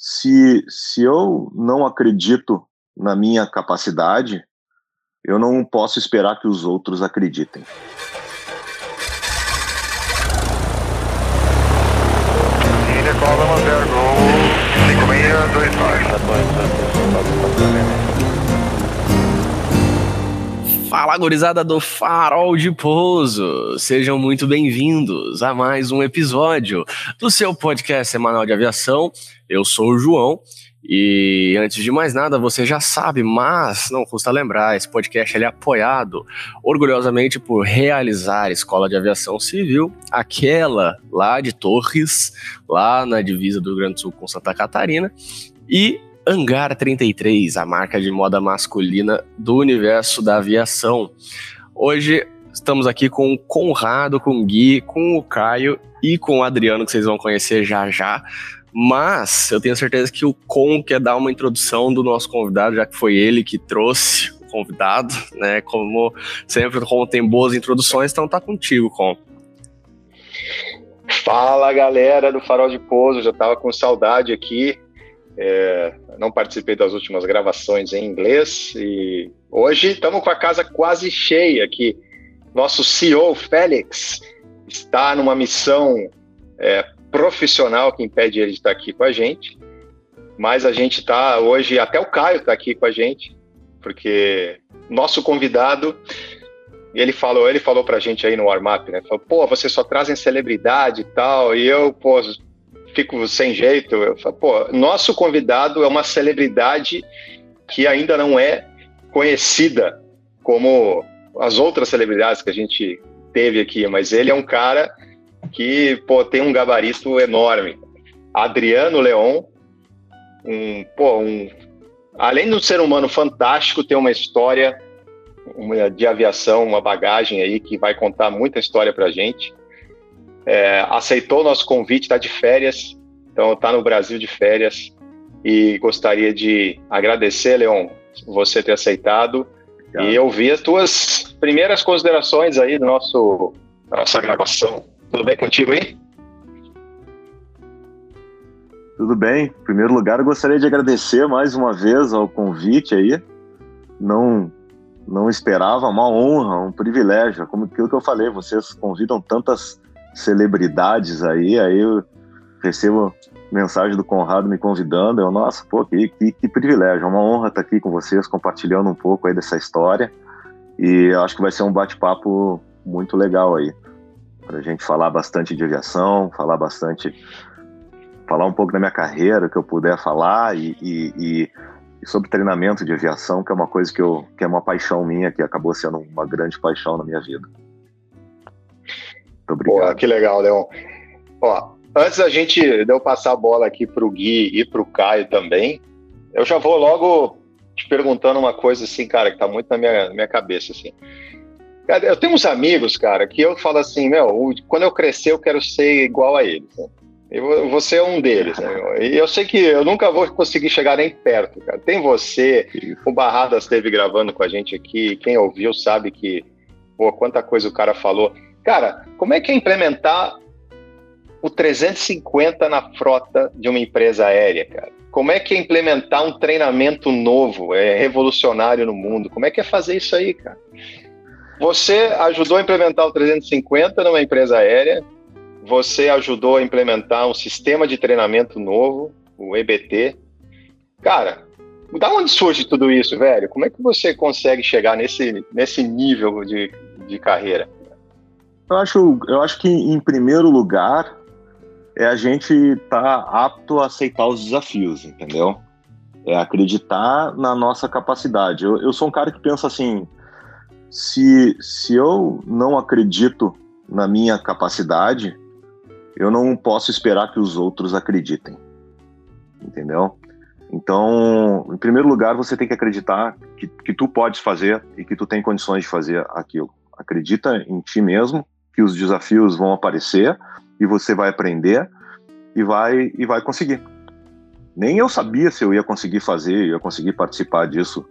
se, se eu não acredito na minha capacidade, eu não posso esperar que os outros acreditem. Fala, gurizada do Farol de Pouso! Sejam muito bem-vindos a mais um episódio do seu podcast semanal de aviação. Eu sou o João e antes de mais nada, você já sabe, mas não custa lembrar, esse podcast é apoiado orgulhosamente por Realizar Escola de Aviação Civil, aquela lá de Torres, lá na divisa do Rio Grande do Sul com Santa Catarina, e Hangar 33, a marca de moda masculina do universo da aviação. Hoje estamos aqui com o Conrado, com o Gui, com o Caio e com o Adriano, que vocês vão conhecer já já. Mas eu tenho certeza que o Con quer dar uma introdução do nosso convidado, já que foi ele que trouxe o convidado, né? Como sempre, o Con tem boas introduções, então tá contigo, Con. Fala galera do Farol de Pouso, já tava com saudade aqui. É, não participei das últimas gravações em inglês e hoje estamos com a casa quase cheia aqui. Nosso CEO, Félix, está numa missão é, profissional que impede ele de estar aqui com a gente. Mas a gente está hoje, até o Caio está aqui com a gente, porque nosso convidado, ele falou, ele falou pra gente aí no warm-up, né? Falou, pô, vocês só trazem celebridade e tal, e eu, pô, fico sem jeito. Eu falo, pô, nosso convidado é uma celebridade que ainda não é conhecida como as outras celebridades que a gente teve aqui, mas ele é um cara que pô, tem um gabarito enorme. Adriano Leon, um, pô, um, além de um ser humano fantástico, tem uma história de aviação, uma bagagem aí que vai contar muita história para gente. É, aceitou o nosso convite, está de férias, então está no Brasil de férias e gostaria de agradecer, Leon, você ter aceitado e ouvir as tuas primeiras considerações aí do nosso nossa gravação. Tudo bem contigo aí? Tudo bem. Em primeiro lugar, eu gostaria de agradecer mais uma vez ao convite aí. Não não esperava, uma honra, um privilégio. Como aquilo que eu falei, vocês convidam tantas celebridades aí, aí eu recebo mensagem do Conrado me convidando. Eu, nossa, pô, que, que, que privilégio, é uma honra estar aqui com vocês, compartilhando um pouco aí dessa história. E acho que vai ser um bate-papo muito legal aí para a gente falar bastante de aviação, falar bastante, falar um pouco da minha carreira, que eu puder falar e, e, e, e sobre treinamento de aviação, que é uma coisa que, eu, que é uma paixão minha, que acabou sendo uma grande paixão na minha vida. Muito obrigado. Pô, que legal, Leon. Ó, antes da gente de eu passar a bola aqui para o Gui e para o Caio também, eu já vou logo te perguntando uma coisa assim, cara, que está muito na minha, na minha cabeça assim. Eu tenho uns amigos, cara, que eu falo assim, meu, quando eu crescer eu quero ser igual a eles. Né? Eu, você é um deles, né? E eu sei que eu nunca vou conseguir chegar nem perto, cara. Tem você, o Barradas esteve gravando com a gente aqui, quem ouviu sabe que, pô, quanta coisa o cara falou. Cara, como é que é implementar o 350 na frota de uma empresa aérea, cara? Como é que é implementar um treinamento novo, é revolucionário no mundo? Como é que é fazer isso aí, cara? Você ajudou a implementar o 350 numa empresa aérea, você ajudou a implementar um sistema de treinamento novo, o EBT. Cara, da onde surge tudo isso, velho? Como é que você consegue chegar nesse, nesse nível de, de carreira? Eu acho, eu acho que, em primeiro lugar, é a gente estar tá apto a aceitar os desafios, entendeu? É acreditar na nossa capacidade. Eu, eu sou um cara que pensa assim: se, se eu não acredito na minha capacidade, eu não posso esperar que os outros acreditem. Entendeu? Então, em primeiro lugar, você tem que acreditar que, que tu podes fazer e que tu tem condições de fazer aquilo. Acredita em ti mesmo, que os desafios vão aparecer e você vai aprender e vai e vai conseguir. Nem eu sabia se eu ia conseguir fazer, ia conseguir participar disso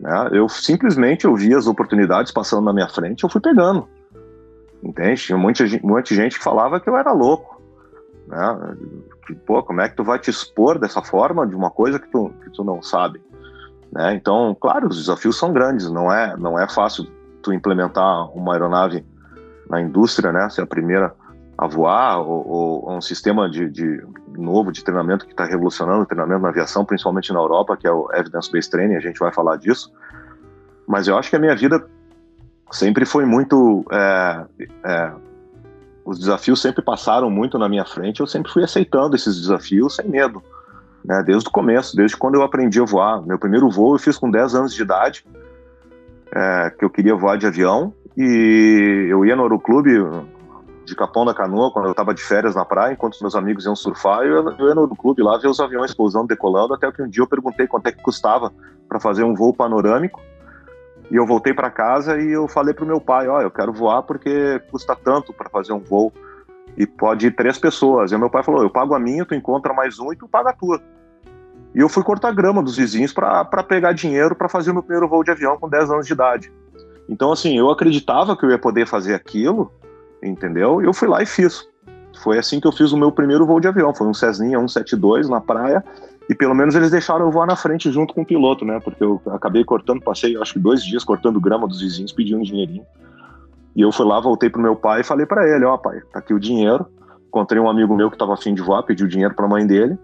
né? Eu simplesmente eu vi as oportunidades passando na minha frente, eu fui pegando. Entende? Tinha muita, muita gente que falava que eu era louco. né? Que, pô, como é que tu vai te expor dessa forma de uma coisa que tu, que tu não sabe? Né? Então, claro, os desafios são grandes, não é, não é fácil tu implementar uma aeronave na indústria, né? Ser a primeira a voar, ou, ou um sistema de, de, novo de treinamento que está revolucionando o treinamento na aviação, principalmente na Europa, que é o Evidence-Based Training, a gente vai falar disso. Mas eu acho que a minha vida sempre foi muito. É, é, os desafios sempre passaram muito na minha frente, eu sempre fui aceitando esses desafios sem medo, né, desde o começo, desde quando eu aprendi a voar. Meu primeiro voo eu fiz com 10 anos de idade, é, que eu queria voar de avião, e eu ia no aeroclube de Capão da Canoa, quando eu estava de férias na praia, enquanto meus amigos iam surfar, eu, eu ia no clube lá ver os aviões pousando, decolando, até que um dia eu perguntei quanto é que custava para fazer um voo panorâmico, e eu voltei para casa e eu falei pro meu pai, ó, oh, eu quero voar porque custa tanto para fazer um voo e pode ir três pessoas. E meu pai falou, eu pago a minha, tu encontra mais um e tu paga a tua. E eu fui cortar grama dos vizinhos para pegar dinheiro para fazer o meu primeiro voo de avião com 10 anos de idade. Então, assim, eu acreditava que eu ia poder fazer aquilo, entendeu? E eu fui lá e fiz. Foi assim que eu fiz o meu primeiro voo de avião. Foi um Cessninha 172 na praia e pelo menos eles deixaram eu voar na frente junto com o piloto, né? Porque eu acabei cortando, passei acho que dois dias cortando grama dos vizinhos, pedindo um dinheirinho. E eu fui lá, voltei pro meu pai e falei para ele: Ó, oh, pai, tá aqui o dinheiro. Encontrei um amigo meu que tava afim de voar, pediu dinheiro pra mãe dele,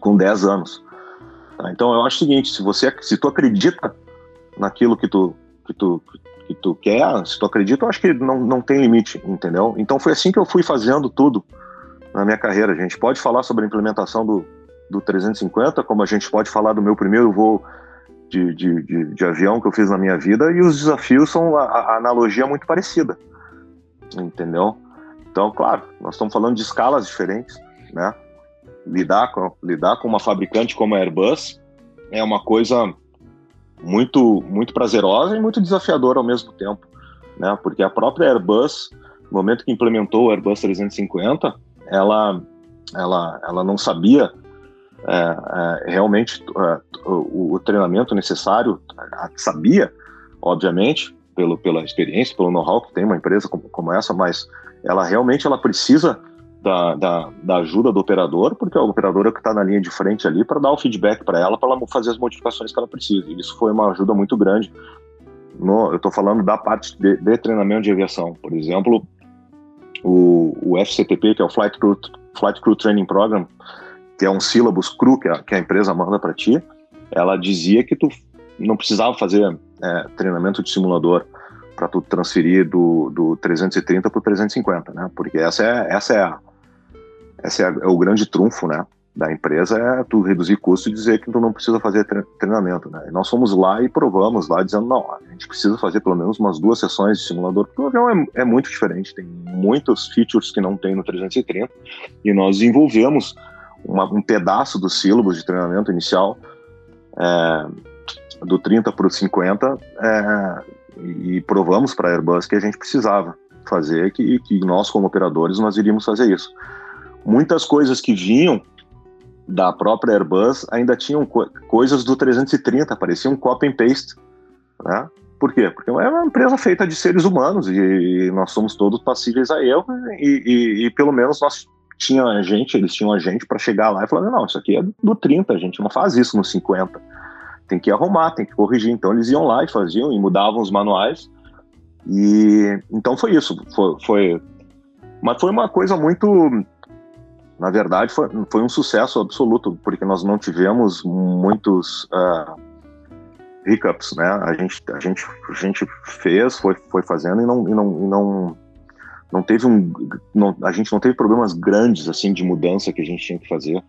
com 10 anos. Tá, então eu acho o seguinte: se você, se tu acredita naquilo que tu, que tu, que tu quer, se tu acredita, eu acho que não, não tem limite, entendeu? Então foi assim que eu fui fazendo tudo na minha carreira. A gente pode falar sobre a implementação do, do 350, como a gente pode falar do meu primeiro voo de, de, de, de avião que eu fiz na minha vida, e os desafios são a, a analogia muito parecida, entendeu? Então, claro, nós estamos falando de escalas diferentes, né? Lidar com, lidar com uma fabricante como a Airbus é uma coisa muito, muito prazerosa e muito desafiadora ao mesmo tempo, né? Porque a própria Airbus, no momento que implementou o Airbus 350, ela, ela, ela não sabia é, é, realmente é, o, o, treinamento necessário, sabia, obviamente, pelo, pela experiência, pelo know-how que tem uma empresa como, como, essa, mas ela realmente ela precisa da, da, da ajuda do operador, porque o operador é que está na linha de frente ali para dar o feedback para ela, para ela fazer as modificações que ela precisa. E isso foi uma ajuda muito grande. No, eu estou falando da parte de, de, treinamento de aviação. Por exemplo, o, o FCTP, que é o Flight Crew, Flight Crew Training Program, que é um sílabus cru que a, que a empresa manda para ti, ela dizia que tu não precisava fazer é, treinamento de simulador para tu transferir do, do 330 para o 350, né? Porque essa é essa é a, essa é, é, o grande trunfo, né? Da empresa é tu reduzir custo e dizer que tu não precisa fazer treinamento, né? E nós fomos lá e provamos lá dizendo não, a gente precisa fazer pelo menos umas duas sessões de simulador porque o avião é, é muito diferente, tem muitos features que não tem no 330 e nós desenvolvemos uma, um pedaço do sílabus de treinamento inicial é, do 30 para o 50 é, e provamos para a Airbus que a gente precisava fazer que, que nós como operadores nós iríamos fazer isso. Muitas coisas que vinham da própria Airbus ainda tinham co coisas do 330, parecia um copy and paste, né? Por quê? Porque é uma empresa feita de seres humanos e nós somos todos passíveis a erro e, e, e pelo menos nós tinha gente, eles tinham a gente para chegar lá e falar: não, isso aqui é do 30, a gente não faz isso no 50. Tem que arrumar, tem que corrigir. Então eles iam lá e faziam e mudavam os manuais. E então foi isso. Foi, foi mas foi uma coisa muito. Na verdade, foi, foi um sucesso absoluto, porque nós não tivemos muitos uh, hiccups, né? A gente, a gente, a gente fez, foi, foi fazendo e não, e não, e não não teve um não, a gente não teve problemas grandes assim de mudança que a gente tinha que fazer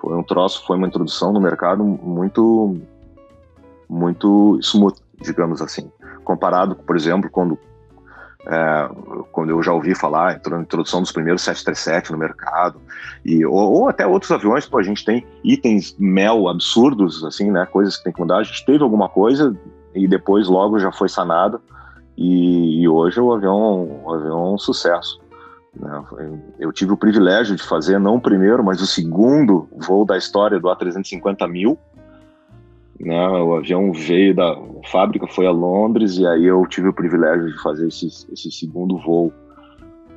foi um troço foi uma introdução no mercado muito muito smooth digamos assim comparado por exemplo quando é, quando eu já ouvi falar na introdução dos primeiros 737 no mercado e ou, ou, até outros aviões pô, a gente tem itens mel absurdos assim né coisas que tem que mudar a gente teve alguma coisa e depois logo já foi sanado e, e hoje o avião, o avião é um sucesso. Né? Eu tive o privilégio de fazer não o primeiro, mas o segundo voo da história do A350 Né? O avião veio da fábrica, foi a Londres, e aí eu tive o privilégio de fazer esse, esse segundo voo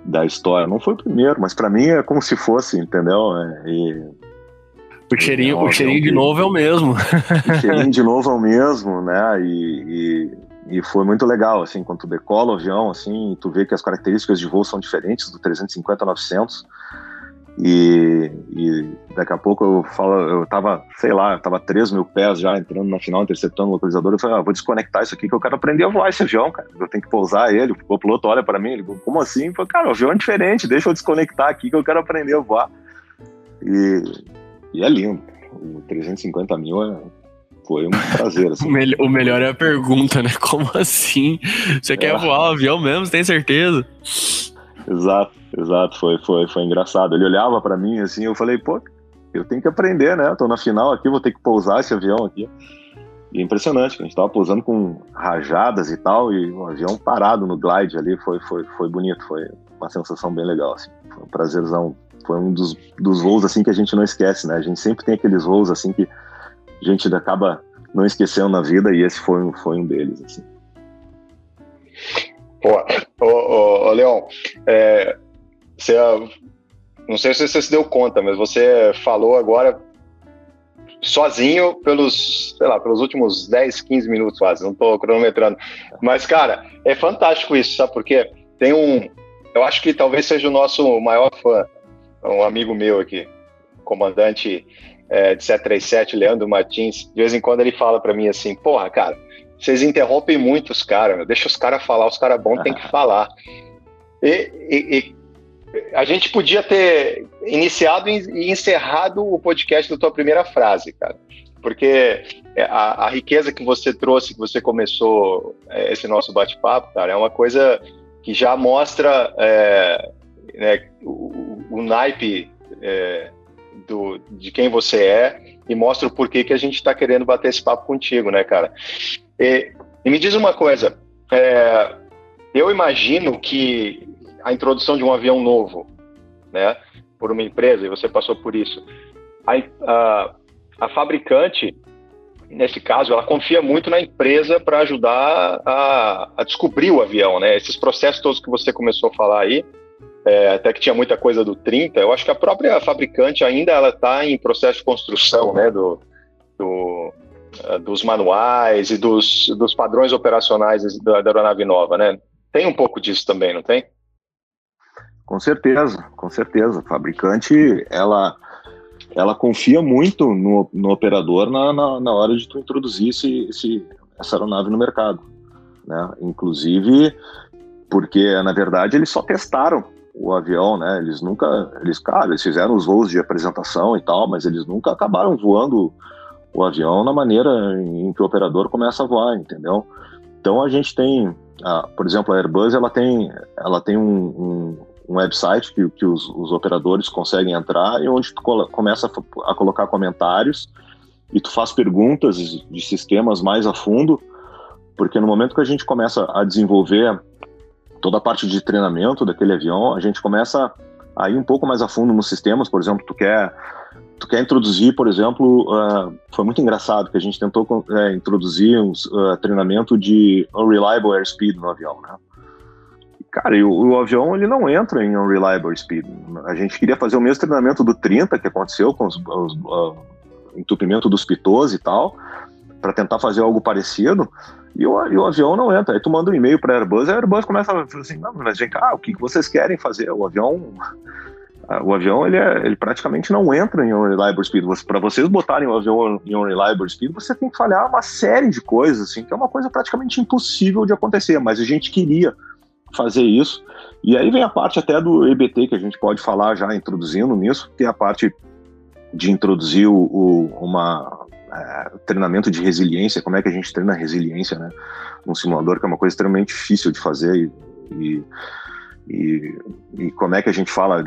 da história. Não foi o primeiro, mas para mim é como se fosse, entendeu? É, e, o cheirinho, é o cheirinho de novo é o mesmo. O cheirinho de novo é o mesmo, né? E, e, e, foi muito legal, assim, quando tu decola o avião, assim, tu vê que as características de voo são diferentes do 350 900. E, e daqui a pouco eu falo, eu tava, sei lá, eu tava 3 mil pés já entrando na final, interceptando o localizador. Eu falei, ah, vou desconectar isso aqui que eu quero aprender a voar esse avião, cara. Eu tenho que pousar ele. O piloto olha para mim, ele como assim? Eu falei, cara, o avião é diferente, deixa eu desconectar aqui que eu quero aprender a voar. E, e é lindo. O 350 mil é, foi um prazer. Assim. o, melhor, o, melhor é a pergunta, né? Como assim? Você é. quer voar o avião mesmo? Tem certeza? Exato. Exato, foi, foi, foi engraçado. Ele olhava para mim assim, eu falei, pô, eu tenho que aprender, né? Eu tô na final aqui, vou ter que pousar esse avião aqui. E é impressionante, a gente tava pousando com rajadas e tal, e o avião parado no glide ali, foi, foi, foi bonito, foi uma sensação bem legal, assim. Foi um prazerzão. Foi um dos, dos voos, assim, que a gente não esquece, né? A gente sempre tem aqueles voos, assim, que a gente acaba não esquecendo na vida, e esse foi, foi um deles, assim. Pô, ô, ô, ô Leon, é, você, não sei se você se deu conta, mas você falou agora sozinho pelos, sei lá, pelos últimos 10, 15 minutos quase, não estou cronometrando. Mas, cara, é fantástico isso, sabe por quê? Tem um, eu acho que talvez seja o nosso maior fã, um amigo meu aqui, comandante é, de 737, Leandro Martins, de vez em quando ele fala para mim assim, porra, cara, vocês interrompem muito os caras, deixa os caras falar, os caras bons tem que falar. E, e, e, a gente podia ter iniciado e encerrado o podcast da tua primeira frase, cara. Porque a, a riqueza que você trouxe, que você começou é, esse nosso bate-papo, cara, é uma coisa que já mostra é, né, o, o, naipe é, do, de quem você é e mostra o porquê que a gente está querendo bater esse papo contigo, né, cara? E, e me diz uma coisa, é, eu imagino que a introdução de um avião novo, né, por uma empresa, e você passou por isso, a, a, a fabricante, nesse caso, ela confia muito na empresa para ajudar a, a, descobrir o avião, né? Esses processos todos que você começou a falar aí, é, até que tinha muita coisa do 30, eu acho que a própria fabricante ainda ela está em processo de construção, né, do, do dos manuais e dos, dos padrões operacionais da, da aeronave nova, né? Tem um pouco disso também, não tem? Com certeza, com certeza. A fabricante, ela, ela confia muito no, no operador na, na, na, hora de tu introduzir esse, esse, essa aeronave no mercado. Né? Inclusive, porque, na verdade, eles só testaram o avião, né? Eles nunca, eles, cara, eles fizeram os voos de apresentação e tal, mas eles nunca acabaram voando o avião na maneira em que o operador começa a voar, entendeu? Então a gente tem, a, por exemplo, a Airbus, ela tem, ela tem um, um um website que, que os, os, operadores conseguem entrar e onde tu começa a, a, colocar comentários e tu faz perguntas de sistemas mais a fundo, porque no momento que a gente começa a desenvolver toda a parte de treinamento daquele avião, a gente começa a ir um pouco mais a fundo nos sistemas, por exemplo, tu quer tu quer introduzir, por exemplo, uh, foi muito engraçado que a gente tentou uh, introduzir um uh, treinamento de unreliable airspeed no avião, né? Cara, e o, o, avião ele não entra em unreliable speed. A gente queria fazer o mesmo treinamento do 30 que aconteceu com os, os uh, entupimento dos pitôs e tal, para tentar fazer algo parecido. E o, e o, avião não entra. Aí tu manda um e-mail para a Airbus, a Airbus começa a falar assim: não, mas vem cá, o que vocês querem fazer? O avião. O avião ele, é, ele praticamente não entra em unreliable speed. Para vocês botarem o avião em unreliable speed, você tem que falhar uma série de coisas, assim, que é uma coisa praticamente impossível de acontecer. Mas a gente queria fazer isso. E aí vem a parte até do EBT que a gente pode falar já introduzindo nisso, que é a parte de introduzir o, o uma é, treinamento de resiliência, como é que a gente treina resiliência, né, num simulador que é uma coisa extremamente difícil de fazer e, e, e como é que a gente fala,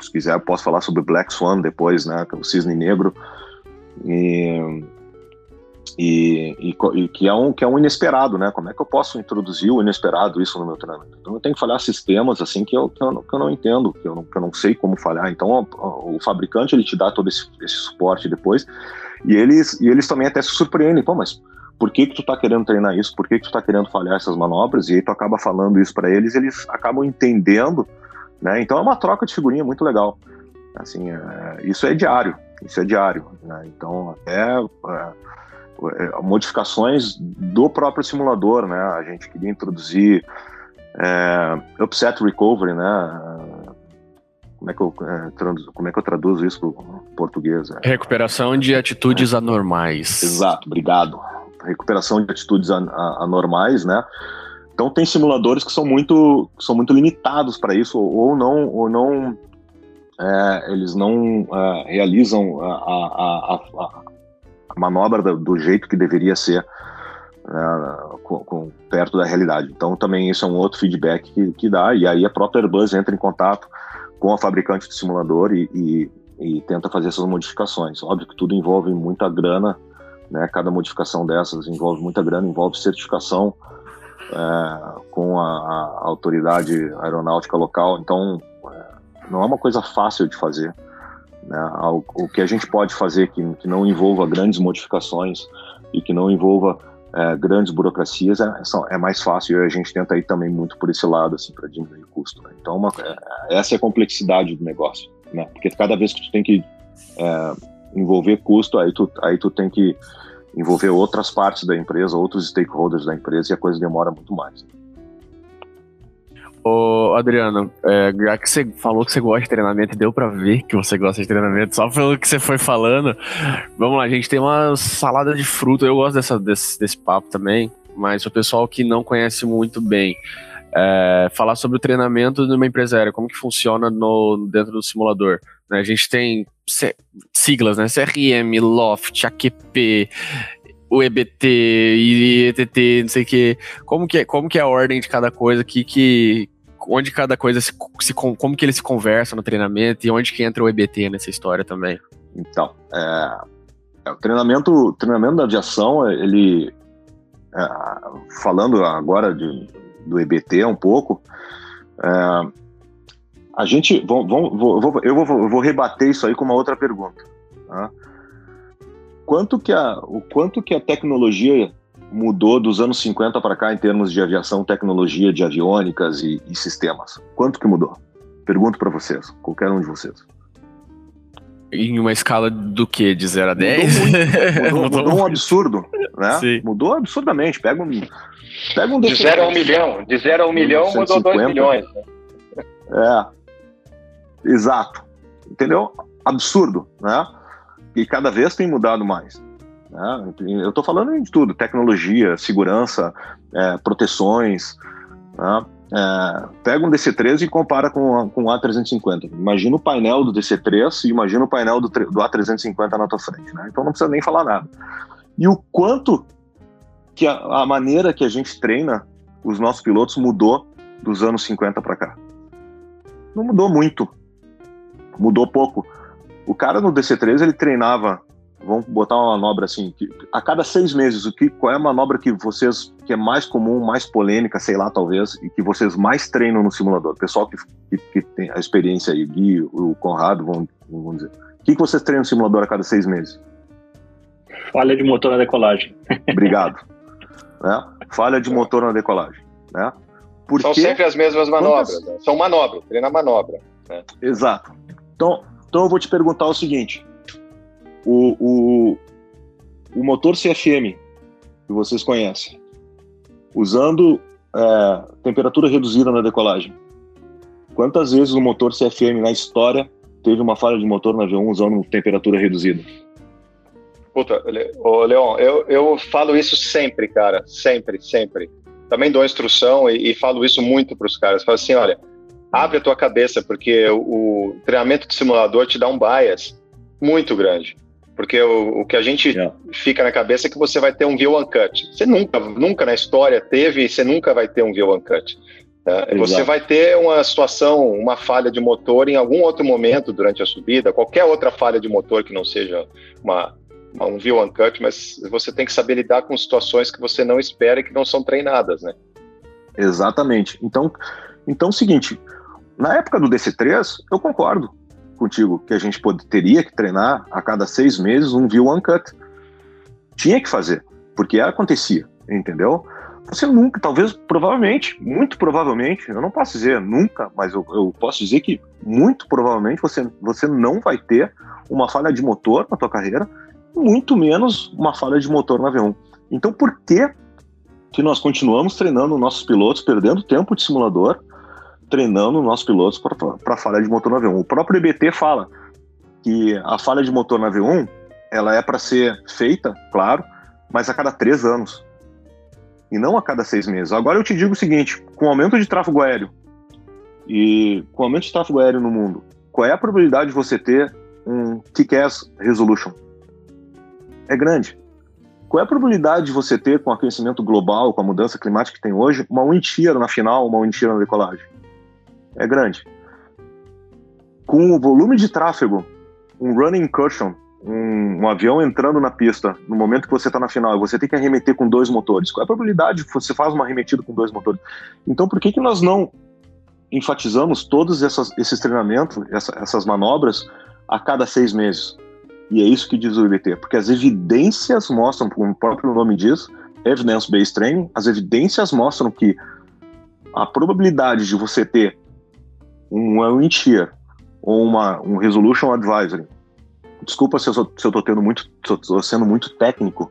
se quiser posso falar sobre Black Swan depois, né, é o cisne negro e e, e, e, que, é um, que é um inesperado, né? Como é que eu posso introduzir o inesperado isso no meu treinamento? Então eu tenho que falhar sistemas assim que eu, que eu, que eu não entendo, que eu não, que eu não sei como falhar. Então o, o fabricante ele te dá todo esse, esse, suporte depois e eles, e eles também até se surpreendem, pô, mas por que que tu tá querendo treinar isso? Por que que tu tá querendo falhar essas manobras? E aí tu acaba falando isso para eles, eles acabam entendendo Né? Então é uma troca de figurinha muito legal. Assim, é, isso é diário, isso é diário. Né? Então até é, é modificações do próprio simulador, né? A gente queria introduzir é, upset recovery, né? Como é que eu, é, traduzo, como é que eu traduzo isso para português? É, Recuperação de atitudes anormais. Exato, obrigado. Recuperação de atitudes anormais, né? Então tem simuladores que são muito, são muito limitados para isso ou não, ou não é, eles não é, realizam a, a, a, a manobra do, do, jeito que deveria ser né, com, com, perto da realidade. Então também isso é um outro feedback que, que dá e aí a própria Airbus entra em contato com a fabricante do simulador e, e, e tenta fazer essas modificações. Óbvio que tudo envolve muita grana, né? Cada modificação dessas envolve muita grana, envolve certificação é, com a, a, autoridade aeronáutica local. Então, é, não é uma coisa fácil de fazer. Né? O, o, que a gente pode fazer que, que, não envolva grandes modificações e que não envolva é, grandes burocracias é, é, mais fácil e a gente tenta ir também muito por esse lado assim para diminuir o custo. Né? Então, uma, é, essa é a complexidade do negócio, né? Porque cada vez que tu tem que é, envolver custo, aí tu, aí tu tem que envolver outras partes da empresa, outros stakeholders da empresa e a coisa demora muito mais. Ô, Adriano, é, já que você falou que você gosta de treinamento, deu para ver que você gosta de treinamento, só pelo que você foi falando. Vamos lá, a gente tem uma salada de fruta, eu gosto dessa, desse, desse papo também, mas o pessoal que não conhece muito bem, é, falar sobre o treinamento de uma empresa aérea, como que funciona no, dentro do simulador. Né? A gente tem siglas, né? CRM, Loft, AQP, o EBT e ETT, não sei o que. Como que é, como que é a ordem de cada coisa, que, que, onde cada coisa se, se, como que ele se conversa no treinamento e onde que entra o EBT nessa história também? Então, é, é o treinamento, treinamento da aviação, ele é, falando agora de, do EBT um pouco, é, a gente, vou, vou, vou, eu, vou, vou rebater isso aí com uma outra pergunta. Tá? Quanto que a, o quanto que a tecnologia mudou dos anos 50 para cá em termos de aviação, tecnologia de aviônicas e, e sistemas? Quanto que mudou? Pergunto para vocês, qualquer um de vocês. Em uma escala do que? De 0 a 10? Mudou, mudou, mudou um absurdo, né? Sim. Mudou absurdamente. Pega um, pega um de 0 a 1 um milhão. De 0 a 1 um milhão mudou 2 milhões. Né? É, exato. Entendeu? Absurdo, né? E cada vez tem mudado mais. Né? Eu estou falando de tudo: tecnologia, segurança, é, proteções. Né? É, pega um DC3 e compara com, com o A350. Imagina o painel do DC3 e imagina o painel do, do A350 na tua frente. Né? Então não precisa nem falar nada. E o quanto que a, a maneira que a gente treina os nossos pilotos mudou dos anos 50 para cá. Não mudou muito. Mudou pouco. O cara no DC3 ele treinava, vamos botar uma manobra assim, que, a cada seis meses, o que, qual é a manobra que vocês, que é mais comum, mais polêmica, sei lá, talvez, e que vocês mais treinam no simulador? O pessoal que, que, que tem a experiência aí, o Gui, o Conrado, vão, vão dizer. O que, que vocês treinam no simulador a cada seis meses? Falha de motor na decolagem. Obrigado. né? Falha de motor na decolagem. Né? Porque... São sempre as mesmas manobras. Quantas... Né? São manobras, treina manobra. Né? Exato. Então, então eu vou te perguntar o seguinte: o, o, o motor CFM que vocês conhecem, usando é, temperatura reduzida na decolagem, quantas vezes o motor CFM na história teve uma falha de motor no avião usando temperatura reduzida? Puta, Leon, eu, eu falo isso sempre, cara, sempre, sempre. Também dou instrução e, e falo isso muito para os caras. Falo assim, olha, abre a tua cabeça, porque o, treinamento de simulador te dá um bias muito grande. Porque o, o que a gente yeah. fica na cabeça é que você vai ter um view uncut. Você nunca, nunca na história teve e você nunca vai ter um view uncut. Tá? Você vai ter uma situação, uma falha de motor em algum outro momento durante a subida, qualquer outra falha de motor que não seja uma, uma um view uncut, mas você tem que saber lidar com situações que você não espera e que não são treinadas, né? Exatamente. Então, então é o seguinte, na época do DC3, eu concordo contigo que a gente pode, teria que treinar a cada seis meses um view uncut. Tinha que fazer, porque acontecia, entendeu? você nunca, talvez, provavelmente, muito provavelmente, eu não posso dizer nunca, mas eu, eu, posso dizer que muito provavelmente você, você não vai ter uma falha de motor na tua carreira, muito menos uma falha de motor na V1. Então, por que que nós continuamos treinando nossos pilotos, perdendo tempo de simulador, treinando nossos pilotos para falha de motor na V1? O próprio EBT fala que a falha de motor na V1 ela é para ser feita, claro, mas a cada três anos e não a cada seis meses. Agora eu te digo o seguinte: com o aumento de tráfego aéreo e com o aumento de tráfego aéreo no mundo, qual é a probabilidade de você ter um kick-ass resolution? É grande. Qual é a probabilidade de você ter, com o aquecimento global, com a mudança climática que tem hoje, uma wind shear na final, uma wind shear na decolagem? É grande. Com o volume de tráfego, um running incursion um, um, avião entrando na pista no momento que você está na final, você tem que arremeter com dois motores. Qual é a probabilidade que você faz uma arremetida com dois motores? Então, por que, que nós não enfatizamos todos essas, esses treinamentos, essa, essas manobras, a cada seis meses? E é isso que diz o IBT, porque as evidências mostram, como o próprio nome diz, evidence-based training, as evidências mostram que a probabilidade de você ter um shear ou uma, um resolution advisory Desculpa se eu, sou, se eu tô tendo muito. tô sendo muito técnico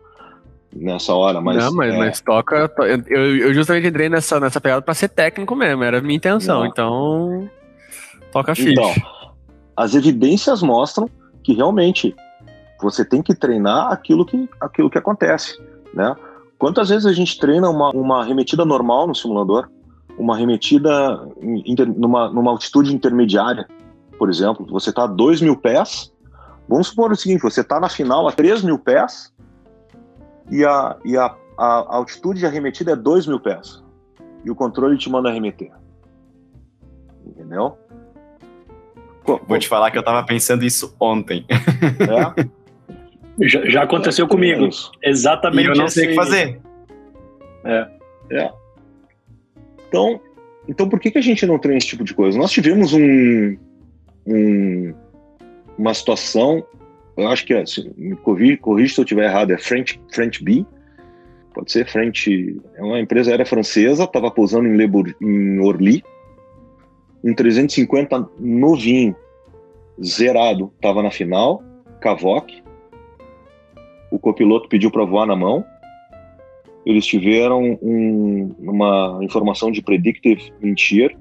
nessa hora, mas. Não, mas, é... mas toca. Eu, eu justamente entrei nessa, nessa pegada pra ser técnico mesmo, era a minha intenção. Não. Então. Toca ficha. Então, as evidências mostram que realmente você tem que treinar aquilo que, aquilo que acontece, né? Quantas vezes a gente treina uma, uma arremetida normal no simulador? Uma arremetida inter, numa, numa altitude intermediária, por exemplo. Você está a 2 mil pés Vamos supor o seguinte: você está na final a 3 mil pés e, a, e a, a, altitude de arremetida é 2 mil pés. E o controle te manda arremeter. Entendeu? Vou te falar que eu estava pensando isso ontem. É? já, já, aconteceu comigo. Exatamente. E eu não sei o que fazer. É. é. Então, então, por que, que a gente não treina esse tipo de coisa? Nós tivemos um, um uma situação, eu acho que, assim, me corrija, se eu estiver errado, é French, French B, pode ser French, é uma empresa aérea francesa, estava pousando em, Lebur, em Orly, um 350 novinho, zerado, estava na final, Cavoc, o copiloto pediu para voar na mão, eles tiveram um, uma informação de predictive wind shear,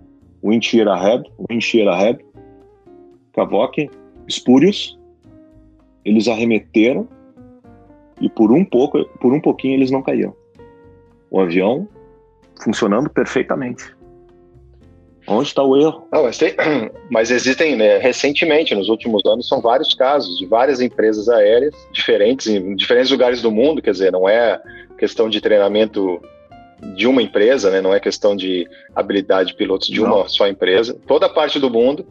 wind shear ahead, wind shear ahead, Cavoc espúrios, eles arremeteram e por um pouco, por um pouquinho eles não caíram. O avião funcionando perfeitamente. Onde está o erro? Não, mas, tem, mas, existem, né, recentemente, nos últimos anos, são vários casos de várias empresas aéreas diferentes, em diferentes lugares do mundo, quer dizer, não é questão de treinamento de uma empresa, né, não é questão de habilidade de pilotos de não. uma só empresa. Toda parte do mundo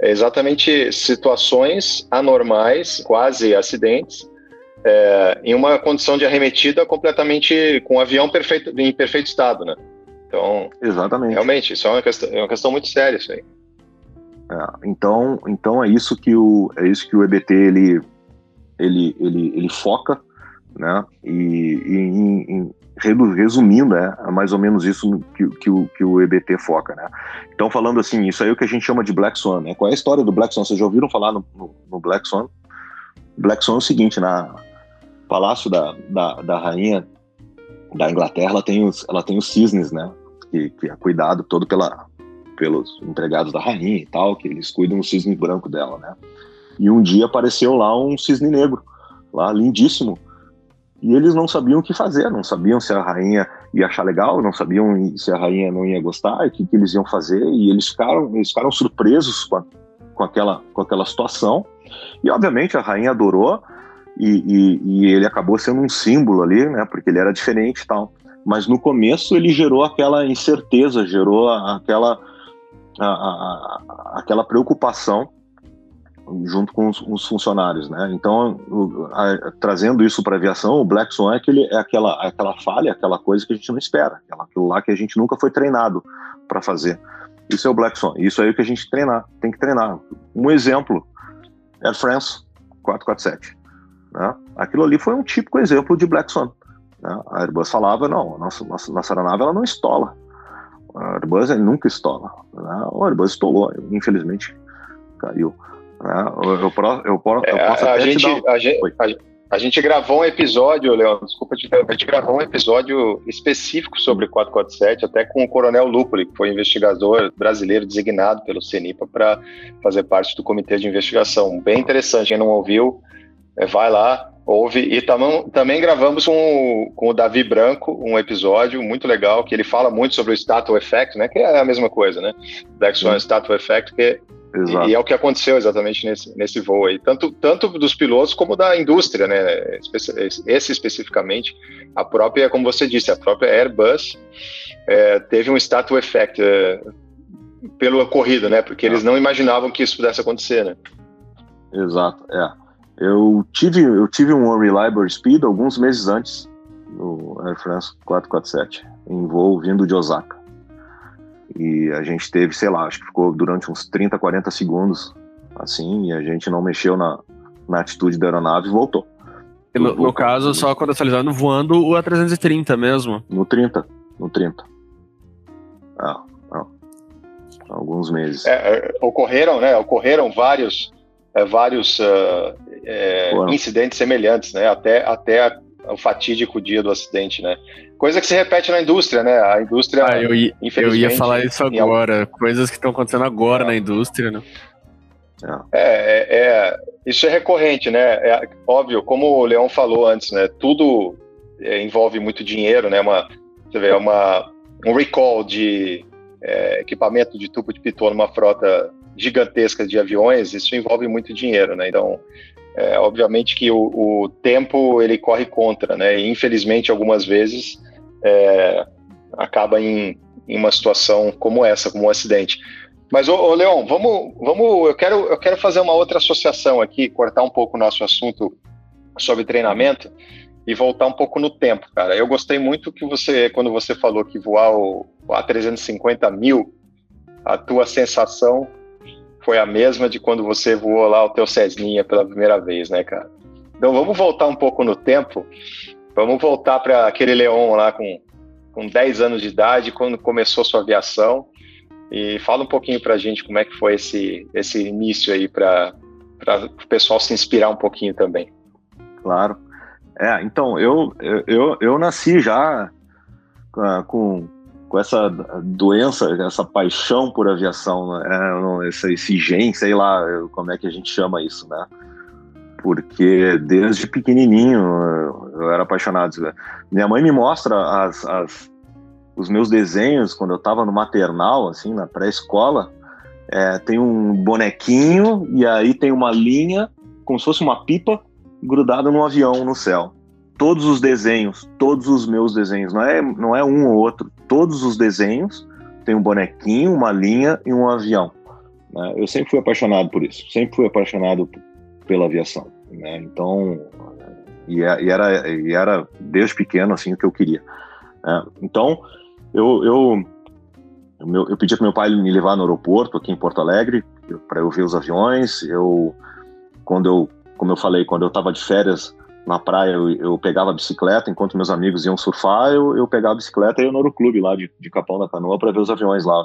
é exatamente situações anormais, quase acidentes, é, em uma condição de arremetida completamente com o avião perfeito, em perfeito estado, né? Então, exatamente. Realmente, isso é uma questão, é uma questão muito séria isso aí. É, então, então é isso que o é isso que o EBT ele ele ele, ele foca, né? E, e em, em, resumindo, é, é mais ou menos isso que, que, o, que o EBT foca, né? Então, falando assim, isso aí é o que a gente chama de Black Swan, né? Qual é a história do Black Swan? Vocês já ouviram falar no, no, no Black Swan? Black Swan é o seguinte, na Palácio da, da, da Rainha da Inglaterra, ela tem os, ela tem os cisnes, né? Que, que é cuidado todo pela, pelos empregados da rainha e tal, que eles cuidam do cisne branco dela, né? E um dia apareceu lá um cisne negro, lá lindíssimo, e eles não sabiam o que fazer, não sabiam se a rainha ia achar legal, não sabiam se a rainha não ia gostar, o que, que eles iam fazer, e eles ficaram, eles ficaram surpresos com, a, com, aquela, com aquela situação. E obviamente a rainha adorou, e, e, e, ele acabou sendo um símbolo ali, né, porque ele era diferente e tal. Mas no começo ele gerou aquela incerteza, gerou aquela, a, a, aquela preocupação junto com os, os funcionários, né? Então, o, a, trazendo isso para a aviação, o Black Swan é, aquele, é aquela, aquela falha, aquela coisa que a gente não espera, aquela, aquilo lá que a gente nunca foi treinado para fazer. Isso é o Black Swan. Isso aí é o que a gente treinar, tem que treinar. Um exemplo, Air France 447. Né? Aquilo ali foi um típico exemplo de Black Swan. Né? A Airbus falava, não, a nossa, nossa, nossa aeronave ela não estola. A Airbus nunca estola. Né? O Airbus estolou, infelizmente caiu. Né? Eu, eu, eu, eu, posso é, até a gente, a, gente, a, a, gente gravou um episódio, Leon, desculpa te a gente gravou um episódio específico sobre 447, até com o Coronel Lupoli, que foi investigador brasileiro designado pelo CENIPA para fazer parte do comitê de investigação. Bem interessante, quem não ouviu, é, vai lá, ouve. E tam, também gravamos com, com o Davi Branco um episódio muito legal, que ele fala muito sobre o Status Effect, né? Que é a mesma coisa, né? Black Swan Status Effect, que e, e, é o que aconteceu exatamente nesse, nesse voo aí, tanto, tanto dos pilotos como da indústria, né? Esse especificamente, a própria, como você disse, a própria Airbus é, teve um status effect é, pelo ocorrido, né? Porque eles não imaginavam que isso pudesse acontecer, né? Exato, é. Eu tive, eu tive um Unreliable Speed alguns meses antes no Air France 447, em voo vindo de Osaka. E a gente teve, sei lá, acho que ficou durante uns 30, 40 segundos assim, e a gente não mexeu na, na atitude da aeronave e voltou. E no, no caso, só contextualizando, voando o A330 mesmo? No 30, no 30. Ah, ah. Alguns meses. É, é, ocorreram, né? Ocorreram vários é, vários uh, é, incidentes semelhantes, né? Até, até o fatídico dia do acidente, né? Coisa que se repete na indústria, né? A indústria, ah, eu, ia, eu ia falar isso agora. Coisas que estão acontecendo agora na indústria, né? É, é, é, isso é recorrente, né? É, óbvio, como o Leão falou antes, né? Tudo é, envolve muito dinheiro, né? Uma, você vê, uma, um recall de é, equipamento de tubo de pitot numa frota gigantescas de aviões, isso envolve muito dinheiro, né? Então, é, obviamente que o, o, tempo ele corre contra, né? E infelizmente algumas vezes é, acaba em, em, uma situação como essa, como um acidente. Mas ô, ô Leon, vamos, vamos, eu quero, eu quero fazer uma outra associação aqui, cortar um pouco o nosso assunto sobre treinamento e voltar um pouco no tempo, cara. Eu gostei muito que você, quando você falou que voar o A350 mil, a tua sensação foi a mesma de quando você voou lá o teu Cessninha pela primeira vez, né, cara? Então vamos voltar um pouco no tempo. Vamos voltar para aquele Leon lá com, com 10 anos de idade, quando começou sua aviação. E fala um pouquinho para a gente como é que foi esse, esse início aí para o pessoal se inspirar um pouquinho também. Claro. É, então, eu, eu, eu nasci já uh, com com essa doença, essa paixão por aviação, né? esse, esse gen, sei lá como é que a gente chama isso, né? Porque desde pequenininho eu era apaixonado. Minha mãe me mostra as, as os meus desenhos quando eu estava no maternal, assim, na pré-escola. É, tem um bonequinho e aí tem uma linha, como se fosse uma pipa, grudada num avião no céu todos os desenhos, todos os meus desenhos, não é, não é um ou outro, todos os desenhos tem um bonequinho, uma linha e um avião. Né? Eu sempre fui apaixonado por isso, sempre fui apaixonado pela aviação. Né? Então, e, é, e, era, e era desde pequeno assim o que eu queria. Né? Então, eu, eu, eu, eu pedi para meu pai me levar no aeroporto aqui em Porto Alegre para eu ver os aviões. Eu, quando eu, como eu falei, quando eu estava de férias na praia eu, eu, pegava a bicicleta, enquanto meus amigos iam surfar, eu, eu pegava a bicicleta e ia no Aeroclube lá de, de Capão da Canoa para ver os aviões lá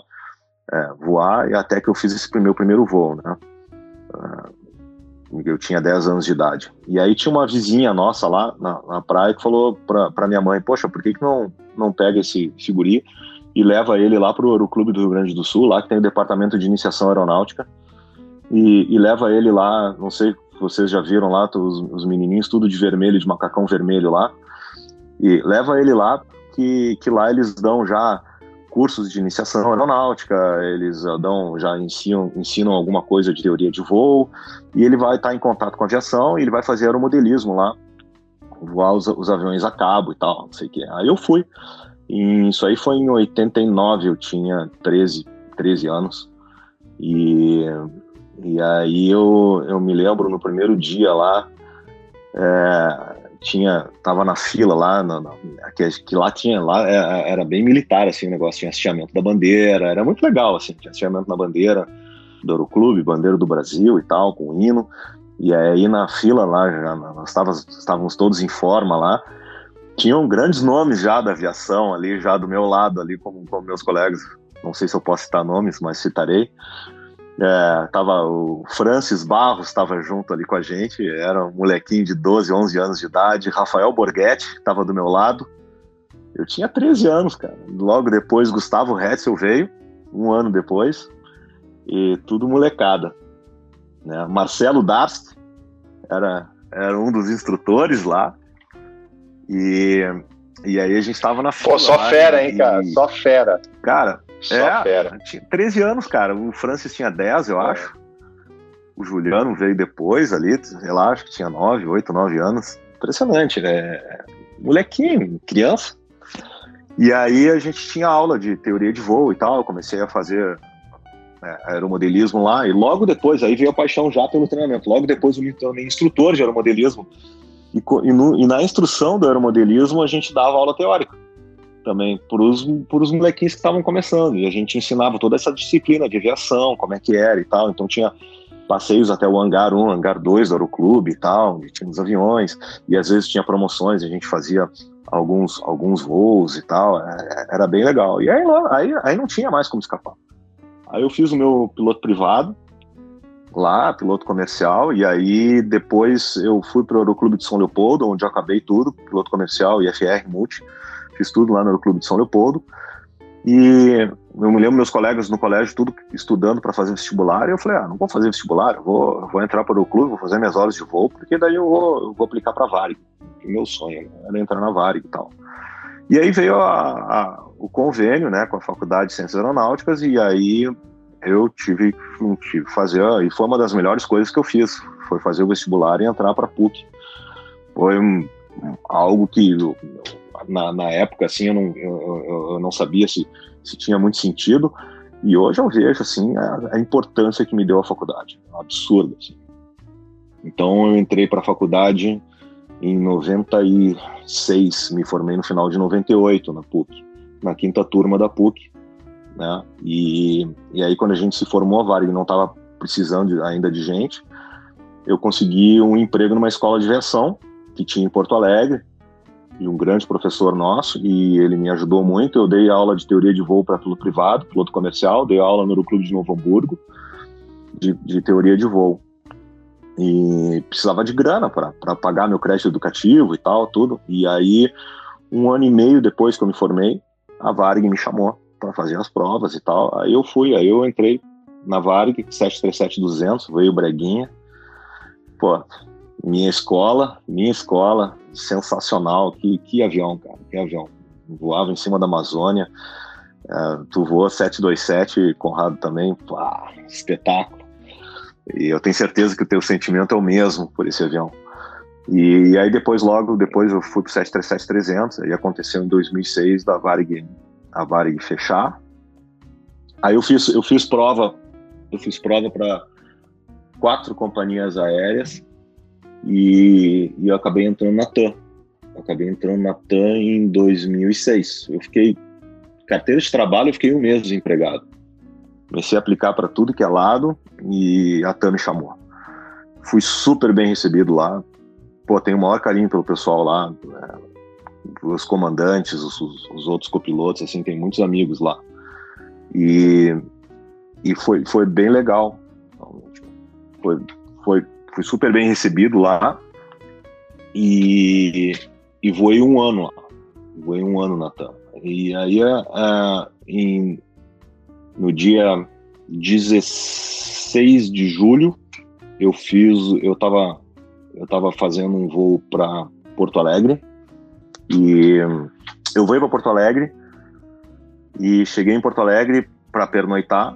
é, voar, e até que eu fiz esse meu primeiro voo, né? Eu tinha 10 anos de idade. E aí tinha uma vizinha nossa lá na, na praia que falou para minha mãe, poxa, por que, que não, não pega esse, esse e leva ele lá pro Aeroclube do Rio Grande do Sul, lá que tem o departamento de iniciação aeronáutica, e, e leva ele lá, não sei vocês já viram lá, os, os menininhos tudo de vermelho, de macacão vermelho lá, e leva ele lá, que, que lá eles dão já cursos de iniciação aeronáutica, eles dão, já ensinam, ensinam alguma coisa de teoria de voo, e ele vai estar em contato com a aviação e ele vai fazer aeromodelismo lá, voar os, os aviões a cabo e tal, não sei o que. Aí eu fui, e isso aí foi em 89, eu tinha 13, 13 anos, e e aí eu, eu me lembro no primeiro dia lá, é, tinha tava na fila lá, na, na, que, que, lá tinha, lá era, é, era, bem militar assim o negócio, tinha hasteamento da bandeira, era muito legal assim, tinha hasteamento na bandeira do Euroclube, bandeira do Brasil e tal, com hino. E aí na fila lá, já, nós estávamos, estávamos todos em forma lá, tinham grandes nomes já da aviação ali, já do meu lado ali, como, como meus colegas. Não sei se eu posso citar nomes, mas citarei. É, tava o Francis Barros estava junto ali com a gente, era um molequinho de 12, 11 anos de idade. Rafael Borghetti estava do meu lado. Eu tinha 13 anos, cara. Logo depois, Gustavo Hetzel veio, um ano depois, e tudo molecada. Né? Marcelo Darst era, era um dos instrutores lá. E, e aí a gente estava na fila. Pô, só fera, hein, cara? Só fera. Cara, só é, fera. Tinha 13 anos, cara. O Francis tinha 10, eu é. acho. O Juliano veio depois ali, sei lá, acho que tinha 9, 8, 9 anos. Impressionante, né? Molequinho, criança. E aí a gente tinha aula de teoria de voo e tal. Eu comecei a fazer é, aeromodelismo lá. E logo depois, aí veio a paixão já pelo treinamento. Logo depois eu me tornei instrutor de aeromodelismo. E, e, no, e na instrução do aeromodelismo a gente dava aula teórica também para os molequinhos que estavam começando. E a gente ensinava toda essa disciplina de aviação, como é que era e tal. Então tinha passeios até o hangar 1, hangar 2 do Aeroclube e tal, onde tinha os aviões. E às vezes tinha promoções, a gente fazia alguns, alguns voos e tal. É, era bem legal. E aí, aí, aí não tinha mais como escapar. Aí eu fiz o meu piloto privado lá, piloto comercial, e aí depois eu fui para o Aeroclube de São Leopoldo, onde eu acabei tudo, piloto comercial, IFR, multi fiz tudo lá no Clube de São Leopoldo. E eu me lembro meus colegas no colégio, tudo estudando para fazer vestibular, e eu falei, ah, não vou fazer vestibular, vou, vou entrar para o clube, vou fazer minhas horas de voo, porque daí eu vou, eu vou aplicar para a Varig, que meu sonho era entrar na Varig e tal. E aí veio a, a, o convênio, né, com a Faculdade de Ciências Aeronáuticas, e aí eu tive, tive que fazer, e foi uma das melhores coisas que eu fiz, foi fazer o vestibular e entrar para a PUC. Foi um, algo que na, na época, assim, eu não, eu, eu não sabia se, se tinha muito sentido. E hoje eu vejo, assim, a, a importância que me deu a faculdade. É absurdo, assim. Então eu entrei para a faculdade em 96, me formei no final de 98 na PUC, na quinta turma da PUC, né? E, e aí quando a gente se formou, a Varig não estava precisando ainda de gente, eu consegui um emprego numa escola de aviação que tinha em Porto Alegre, de um grande professor nosso e ele me ajudou muito. Eu dei aula de teoria de voo para piloto privado, piloto comercial, dei aula no Aeroclube de Novo Hamburgo de, de teoria de voo. E precisava de grana para pagar meu crédito educativo e tal, tudo. E aí, um ano e meio depois que eu me formei, a Varig me chamou para fazer as provas e tal. Aí eu fui, aí eu entrei na Varig 737-200, veio o Breguinha. Pô, minha escola, minha escola, sensacional. Que, que avião, cara, que avião. Voava em cima da Amazônia. Uh, tu voa 727, Conrado também, pá, espetáculo. E eu tenho certeza que o teu sentimento é o mesmo por esse avião. E, e aí depois, logo depois eu fui pro 737-300, aí aconteceu em 2006 da Varig, a Varig fechar. Aí eu fiz, eu fiz prova, eu fiz prova para quatro companhias aéreas e, e eu acabei entrando na TAM. Eu acabei entrando na TAM em 2006. Eu fiquei, carteira de trabalho, eu fiquei um mês desempregado. Comecei a aplicar para tudo que é lado e a TAM me chamou. Fui super bem recebido lá. Pô, tenho o maior carinho pelo pessoal lá, né? os comandantes, os, os, outros copilotos, assim, tem muitos amigos lá. E, e foi, foi bem legal. Então, tipo, foi, foi fui super bem recebido lá e, e voei um ano lá. Voei um ano na TAM. E aí, uh, em, no dia 16 de julho, eu fiz, eu tava, eu tava fazendo um voo para Porto Alegre e eu vou para Porto Alegre e cheguei em Porto Alegre para pernoitar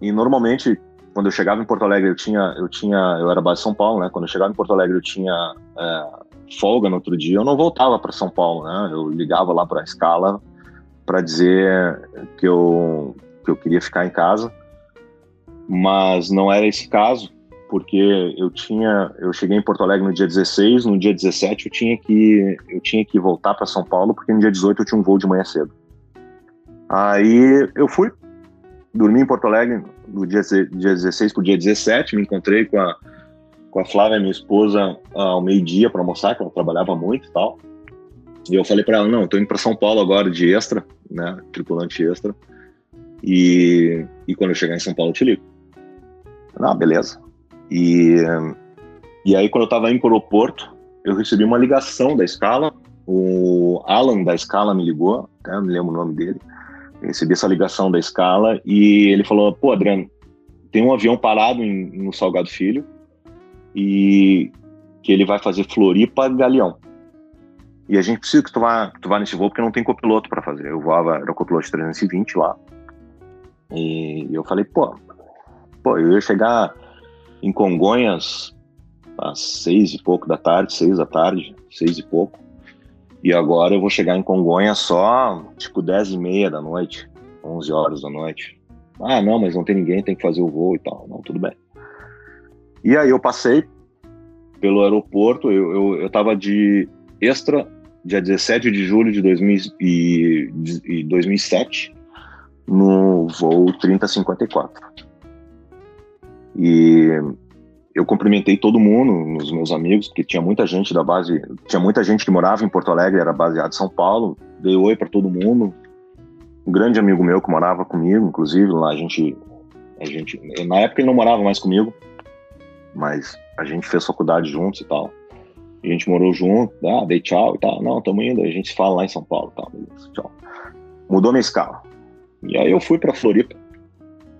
e normalmente quando eu chegava em Porto Alegre, eu tinha, eu tinha, eu era base de São Paulo, né? Quando eu chegava em Porto Alegre, eu tinha é, folga no outro dia. Eu não voltava para São Paulo, né? Eu ligava lá para a escala para dizer que eu que eu queria ficar em casa, mas não era esse caso, porque eu tinha, eu cheguei em Porto Alegre no dia 16, no dia 17 eu tinha que eu tinha que voltar para São Paulo, porque no dia 18 eu tinha um voo de manhã cedo. Aí eu fui dormi em Porto Alegre do dia, dia 16 para o dia 17, me encontrei com a, com a Flávia, minha esposa, ao meio-dia para almoçar, que ela trabalhava muito e tal. E eu falei para ela, não, tô indo para São Paulo agora de extra, né, tripulante extra. E, e quando eu chegar em São Paulo eu te ligo. Ah, beleza. E, e aí quando eu tava indo pro aeroporto, eu recebi uma ligação da escala, o Alan da escala me ligou, até me lembro o nome dele. Recebi essa ligação da escala e ele falou: pô, Adriano, tem um avião parado em, no Salgado Filho e que ele vai fazer Floripa Galeão. E a gente precisa que tu vá, que tu vá nesse voo porque não tem copiloto para fazer. Eu voava, era o copiloto 320 lá. E eu falei, pô, pô, eu ia chegar em Congonhas às seis e pouco da tarde, seis da tarde, seis e pouco. E agora eu vou chegar em Congonhas só, tipo, dez e meia da noite, onze horas da noite. Ah, não, mas não tem ninguém, tem que fazer o voo e tal. Não, tudo bem. E aí eu passei pelo aeroporto, eu, eu, eu tava de extra dia 17 de julho de, 2000 e, de 2007 no voo 3054. E eu cumprimentei todo mundo, os meus amigos, porque tinha muita gente da base, tinha muita gente que morava em Porto Alegre, era baseado em São Paulo. Dei oi para todo mundo. Um grande amigo meu que morava comigo, inclusive, lá a gente, a gente, na época ele não morava mais comigo, mas a gente fez faculdade juntos e tal. A gente morou junto, ah, dei tchau e tal. Não, tamo indo, a gente se fala lá em São Paulo tal. Beleza, tchau. Mudou minha escala. E aí eu fui para Floripa.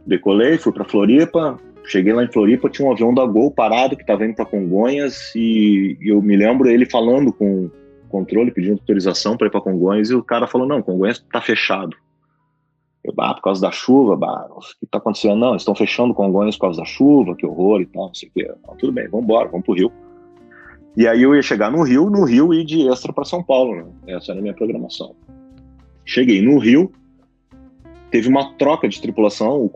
Decolei, fui para Floripa. Cheguei lá em Floripa, tinha um avião da Gol parado que estava indo para Congonhas e eu me lembro ele falando com o controle, pedindo autorização para ir para Congonhas e o cara falou: "Não, Congonhas está fechado". Eu, bah, por causa da chuva, bah, o que está acontecendo? Não, estão fechando Congonhas por causa da chuva, que horror e tal, não sei o quê. Não, tudo bem, vamos embora, vamos pro Rio. E aí eu ia chegar no Rio, no Rio e de extra para São Paulo, né? Essa era a minha programação. Cheguei no Rio, teve uma troca de tripulação,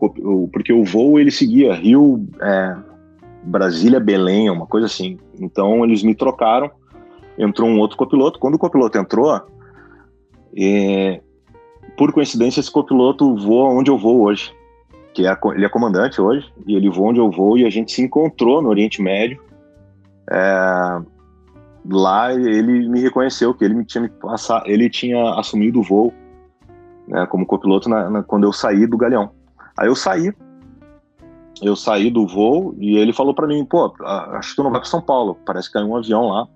porque o voo ele seguia Rio, é, Brasília, Belém, uma coisa assim. Então eles me trocaram, entrou um outro copiloto. Quando o copiloto entrou, é, por coincidência esse copiloto voa onde eu vou hoje, que é, ele é comandante hoje e ele voa onde eu vou e a gente se encontrou no Oriente Médio. É, lá ele me reconheceu que ele tinha me passar, ele tinha assumido o voo né, como copiloto na, na, quando eu saí do Galeão. Aí eu saí, eu saí do voo e ele falou para mim, pô, acho que tu não vai para São Paulo, parece que caiu um avião lá,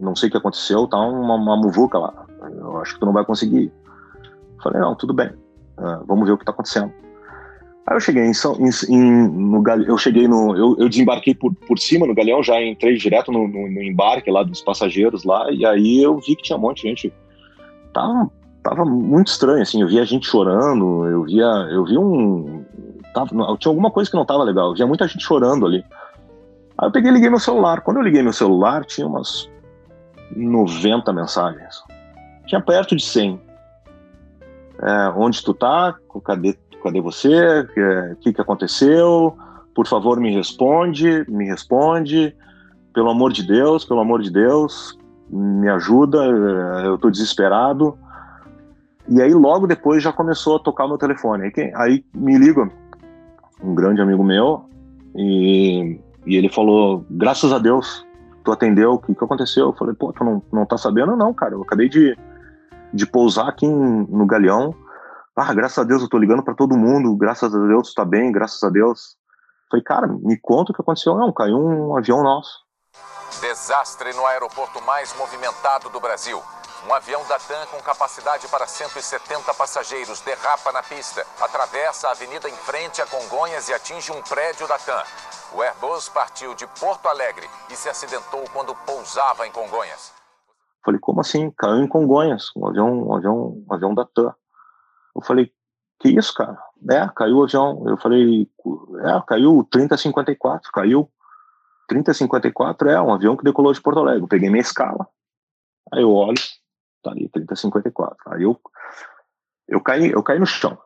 não sei o que aconteceu, tá uma, uma muvuca lá, eu acho que tu não vai conseguir. falei, não, tudo bem, uh, vamos ver o que tá acontecendo. Aí eu cheguei em, em, em no eu cheguei no, eu, eu, desembarquei por, por cima no Galeão, já entrei direto no, no, no, embarque lá dos passageiros lá, e aí eu vi que tinha um monte de gente, tava tava muito estranho, assim, eu via gente chorando, eu via, eu vi um, tava, tinha alguma coisa que não tava legal, eu via muita gente chorando ali. Aí eu peguei e liguei meu celular. Quando eu liguei meu celular, tinha umas 90 mensagens. Tinha perto de 100. É, onde tu tá? Cadê, cadê você? O que, que aconteceu? Por favor, me responde, me responde. Pelo amor de Deus, pelo amor de Deus, me ajuda, eu tô desesperado. E aí logo depois já começou a tocar o meu telefone. Aí, aí me liga um grande amigo meu e, e ele falou: graças a Deus, tu atendeu, o que, que aconteceu? Eu falei: pô, tu não, não tá sabendo? Não, cara, eu acabei de, de pousar aqui em, no Galeão. Ah, graças a Deus eu tô ligando para todo mundo, graças a Deus tu tá bem, graças a Deus. Eu falei, cara, me conta o que aconteceu. Não, caiu um avião nosso. Desastre no aeroporto mais movimentado do Brasil. Um avião da TAM com capacidade para 170 passageiros derrapa na pista, atravessa a avenida em frente a Congonhas e atinge um prédio da TAM. O Airbus partiu de Porto Alegre e se acidentou quando pousava em Congonhas. Falei, como assim? Caiu em Congonhas, um avião, um avião, um avião da TAM. Eu falei, que isso, cara? É, caiu o avião. Eu falei, é, caiu o 3054, caiu. 3054 é um avião que decolou de Porto Alegre. Eu peguei minha escala. Aí eu olho, tá ali 3054. Aí eu eu caí, eu caí no chão.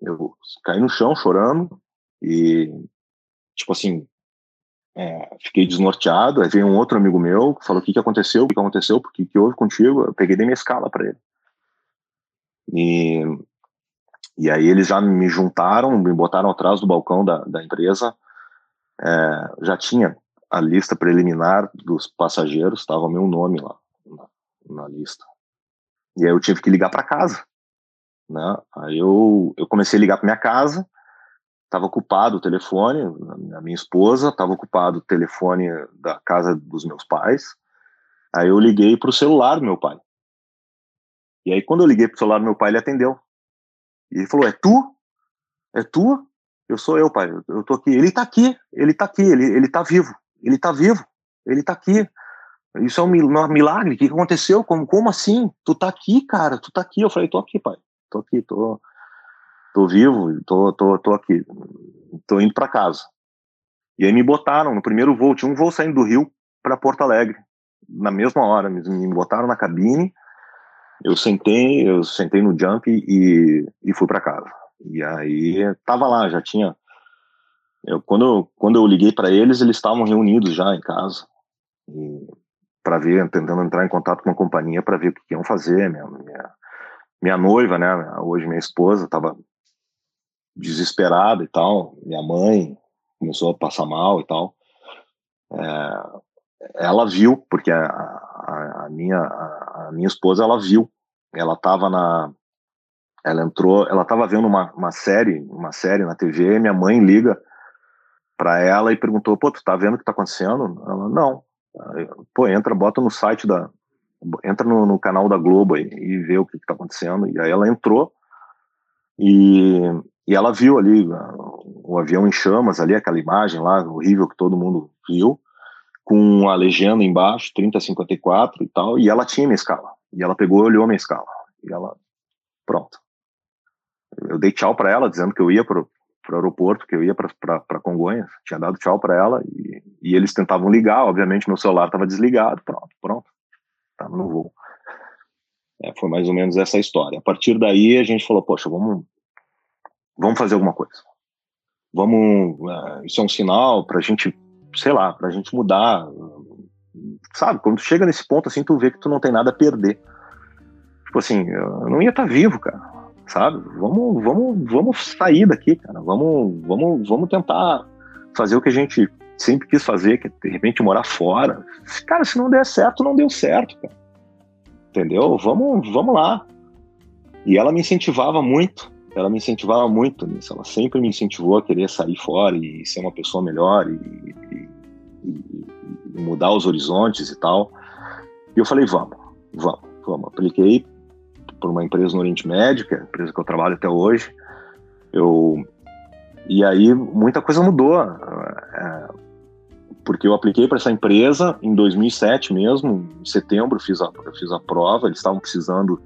Eu caí no chão chorando e tipo assim, é, fiquei desnorteado. Aí veio um outro amigo meu que falou: "O que que aconteceu? O que, que aconteceu? Por que que houve contigo?" Eu peguei de minha escala para ele. E e aí eles já me juntaram, me botaram atrás do balcão da, da empresa. É, já tinha a lista preliminar dos passageiros, estava meu nome lá na, na lista. E aí eu tive que ligar para casa, né? Aí eu, eu comecei a ligar para minha casa, estava ocupado o telefone, a minha esposa, estava ocupado o telefone da casa dos meus pais. Aí eu liguei para o celular do meu pai. E aí quando eu liguei para o celular do meu pai, ele atendeu. E ele falou: "É tu? É tu? Eu sou eu, pai. Eu tô aqui. Ele tá aqui. Ele tá aqui. Ele ele tá vivo. Ele tá vivo. Ele tá aqui. Isso é um milagre. O que aconteceu? Como, como assim? Tu tá aqui, cara. Tu tá aqui. Eu falei, tô aqui, pai. Tô aqui, tô, tô vivo, tô, tô, tô aqui. Tô indo para casa. E aí me botaram no primeiro voo. Tinha um voo saindo do Rio para Porto Alegre. Na mesma hora, me, me botaram na cabine. Eu sentei, eu sentei no jump e, e fui para casa. E aí tava lá, já tinha. Eu, quando, quando eu liguei para eles, eles estavam reunidos já em casa. E para ver, tentando entrar em contato com a companhia para ver o que iam fazer. Minha, minha, minha noiva, né, hoje minha esposa, estava desesperada e tal. Minha mãe começou a passar mal e tal. É, ela viu, porque a, a, a minha, a, a, minha esposa, ela viu. Ela estava na. Ela entrou, ela estava vendo uma, uma série, uma série na TV, minha mãe liga para ela e perguntou: "Pô, tu tá vendo o que tá acontecendo?" Ela: "Não". Pô, entra, bota no site da. Entra no, no canal da Globo aí, e vê o que, está acontecendo. E aí ela entrou e, e ela viu ali o avião em chamas, ali, aquela imagem lá horrível que todo mundo viu, com a legenda embaixo, 3054 e tal, e ela tinha minha escala. E ela pegou e olhou minha escala. E ela, pronto. Eu dei tchau para ela, dizendo que eu ia pro, para o aeroporto, que eu ia para Congonhas, tinha dado tchau para ela e, e, eles tentavam ligar, obviamente meu celular estava desligado, pronto, pronto, estava no voo. É, foi mais ou menos essa história. A partir daí a gente falou, poxa, vamos, vamos fazer alguma coisa. Vamos, é, isso é um sinal para a gente, sei lá, para a gente mudar, sabe? Quando chega nesse ponto assim, tu vê que tu não tem nada a perder. Tipo assim, eu não ia estar tá vivo, cara sabe? Vamos, vamos, vamos sair daqui, cara. Vamos, vamos, vamos tentar fazer o que a gente sempre quis fazer, que é, de repente morar fora. Cara, se não der certo, não deu certo, cara. Entendeu? Vamos, vamos lá. E ela me incentivava muito. Ela me incentivava muito nisso. Ela sempre me incentivou a querer sair fora e ser uma pessoa melhor e, e, e mudar os horizontes e tal. E eu falei, vamos, vamos, vamos. Apliquei por uma empresa no Oriente Médio, que é a empresa que eu trabalho até hoje. Eu e aí muita coisa mudou, é, porque eu apliquei para essa empresa em 2007 mesmo, em setembro fiz a fiz a prova, eles estavam precisando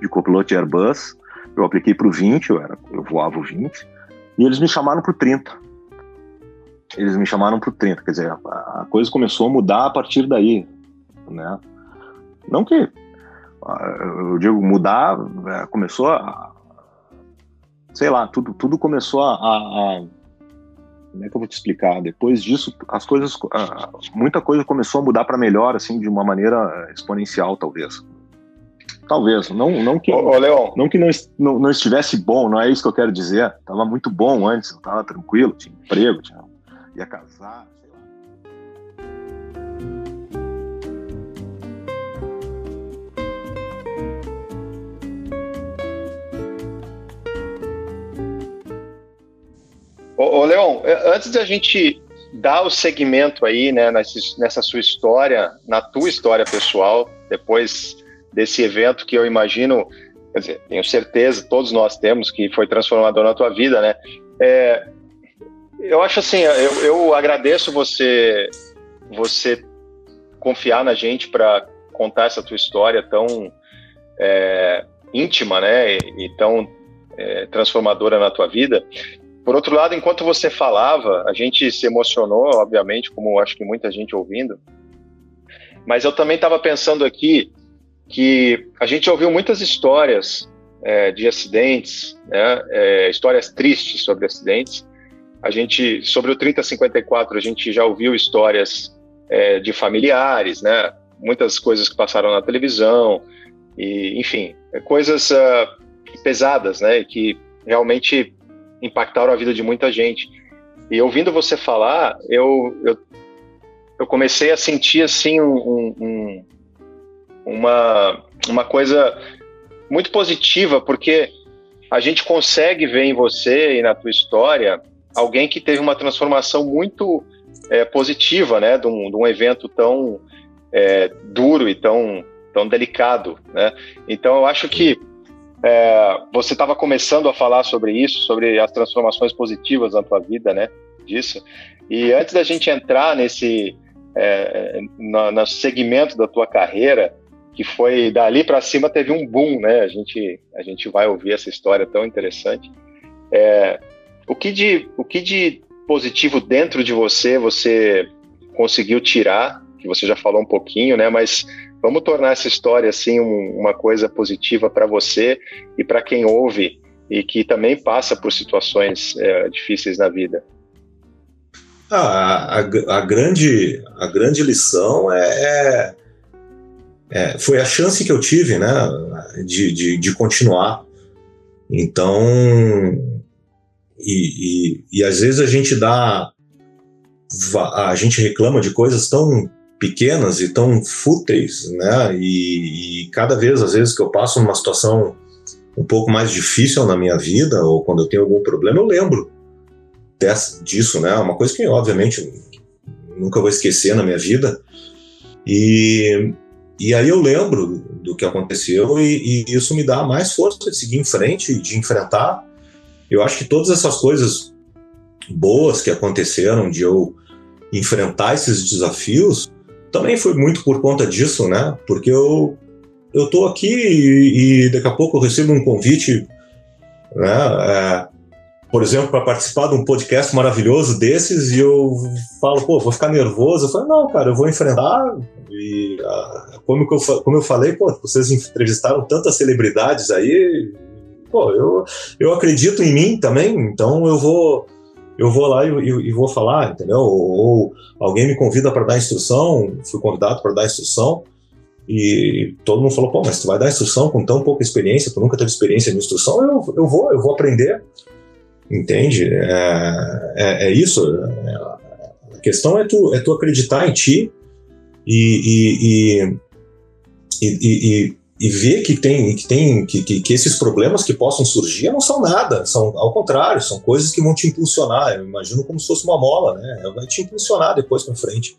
de copiloto Airbus. Eu apliquei para o 20, eu era eu voava o 20, e eles me chamaram para o 30. Eles me chamaram para o 30, quer dizer, a coisa começou a mudar a partir daí, né? Não que eu digo, mudar, é, começou a. Sei lá, tudo, tudo começou a, a, Como é que eu vou te explicar? Depois disso, as coisas. Muita coisa começou a mudar para melhor, assim, de uma maneira exponencial, talvez. Talvez, não, não que, Ô, Leon. não, que não, não, não, estivesse bom, não é isso que eu quero dizer. Tava muito bom antes, tava tranquilo, tinha emprego, tinha, ia casar. Ô, ô Leon, é, antes de a gente dar o segmento aí, né, nessa, nessa sua história, na tua história pessoal, depois desse evento que eu imagino, quer dizer, tenho certeza, todos nós temos, que foi transformador na tua vida, né? É, eu acho assim, eu, eu agradeço você, você confiar na gente para contar essa tua história tão é, íntima, né, e, e tão é, transformadora na tua vida. Por outro lado, enquanto você falava, a gente se emocionou, obviamente, como acho que muita gente ouvindo. Mas eu também estava pensando aqui que a gente ouviu muitas histórias é, de acidentes, né, é, histórias tristes sobre acidentes. A gente, sobre o 3054, a gente já ouviu histórias é, de familiares, né, muitas coisas que passaram na televisão, e, enfim, coisas uh, pesadas, né, que realmente impactaram a vida de muita gente. E ouvindo você falar, eu, eu, eu comecei a sentir assim um, um, uma, uma coisa muito positiva, porque a gente consegue ver em você e na tua história alguém que teve uma transformação muito é, positiva, né, de um, de um evento tão é, duro e tão, tão delicado, né? Então eu acho que é, você estava começando a falar sobre isso, sobre as transformações positivas na tua vida, né? Disso. E antes da gente entrar nesse é, no, no segmento da tua carreira, que foi dali para cima teve um boom, né? A gente a gente vai ouvir essa história tão interessante. É, o que de o que de positivo dentro de você você conseguiu tirar? Que você já falou um pouquinho, né? Mas Vamos tornar essa história assim um, uma coisa positiva para você e para quem ouve e que também passa por situações é, difíceis na vida. Ah, a, a, grande, a grande lição é, é, é, foi a chance que eu tive né, de, de, de continuar. Então, e, e, e às vezes a gente dá. A gente reclama de coisas tão pequenas e tão fúteis, né? E, e, cada vez, às vezes, que eu passo numa situação um pouco mais difícil na minha vida, ou quando eu tenho algum problema, eu lembro dessa, disso, né? Uma coisa que, obviamente, nunca vou esquecer na minha vida. E, e aí eu lembro do que aconteceu e, e isso me dá mais força de seguir em frente, de enfrentar. Eu acho que todas essas coisas boas que aconteceram, de eu enfrentar esses desafios, também foi muito por conta disso, né? Porque eu eu tô aqui e, e daqui a pouco eu recebo um convite, né? É, por exemplo, para participar de um podcast maravilhoso desses e eu falo, pô, vou ficar nervoso. Eu falo, não, cara, eu vou enfrentar. E como, eu, como eu falei, pô, vocês entrevistaram tantas celebridades aí, pô, eu, eu acredito em mim também, então eu vou eu vou lá e, e, e vou falar, entendeu? Ou, ou alguém me convida para dar instrução, fui convidado para dar instrução, e todo mundo falou, pô, mas tu vai dar instrução com tão pouca experiência, tu nunca teve experiência em instrução, eu, eu vou, eu vou aprender, entende? É, é, é isso, a questão é tu, é tu acreditar em ti e, e, e, e ver que tem que tem que, que, que, esses problemas que possam surgir não são nada, são ao contrário, são coisas que vão te impulsionar. Eu imagino como se fosse uma mola, né? Vai te impulsionar depois para frente.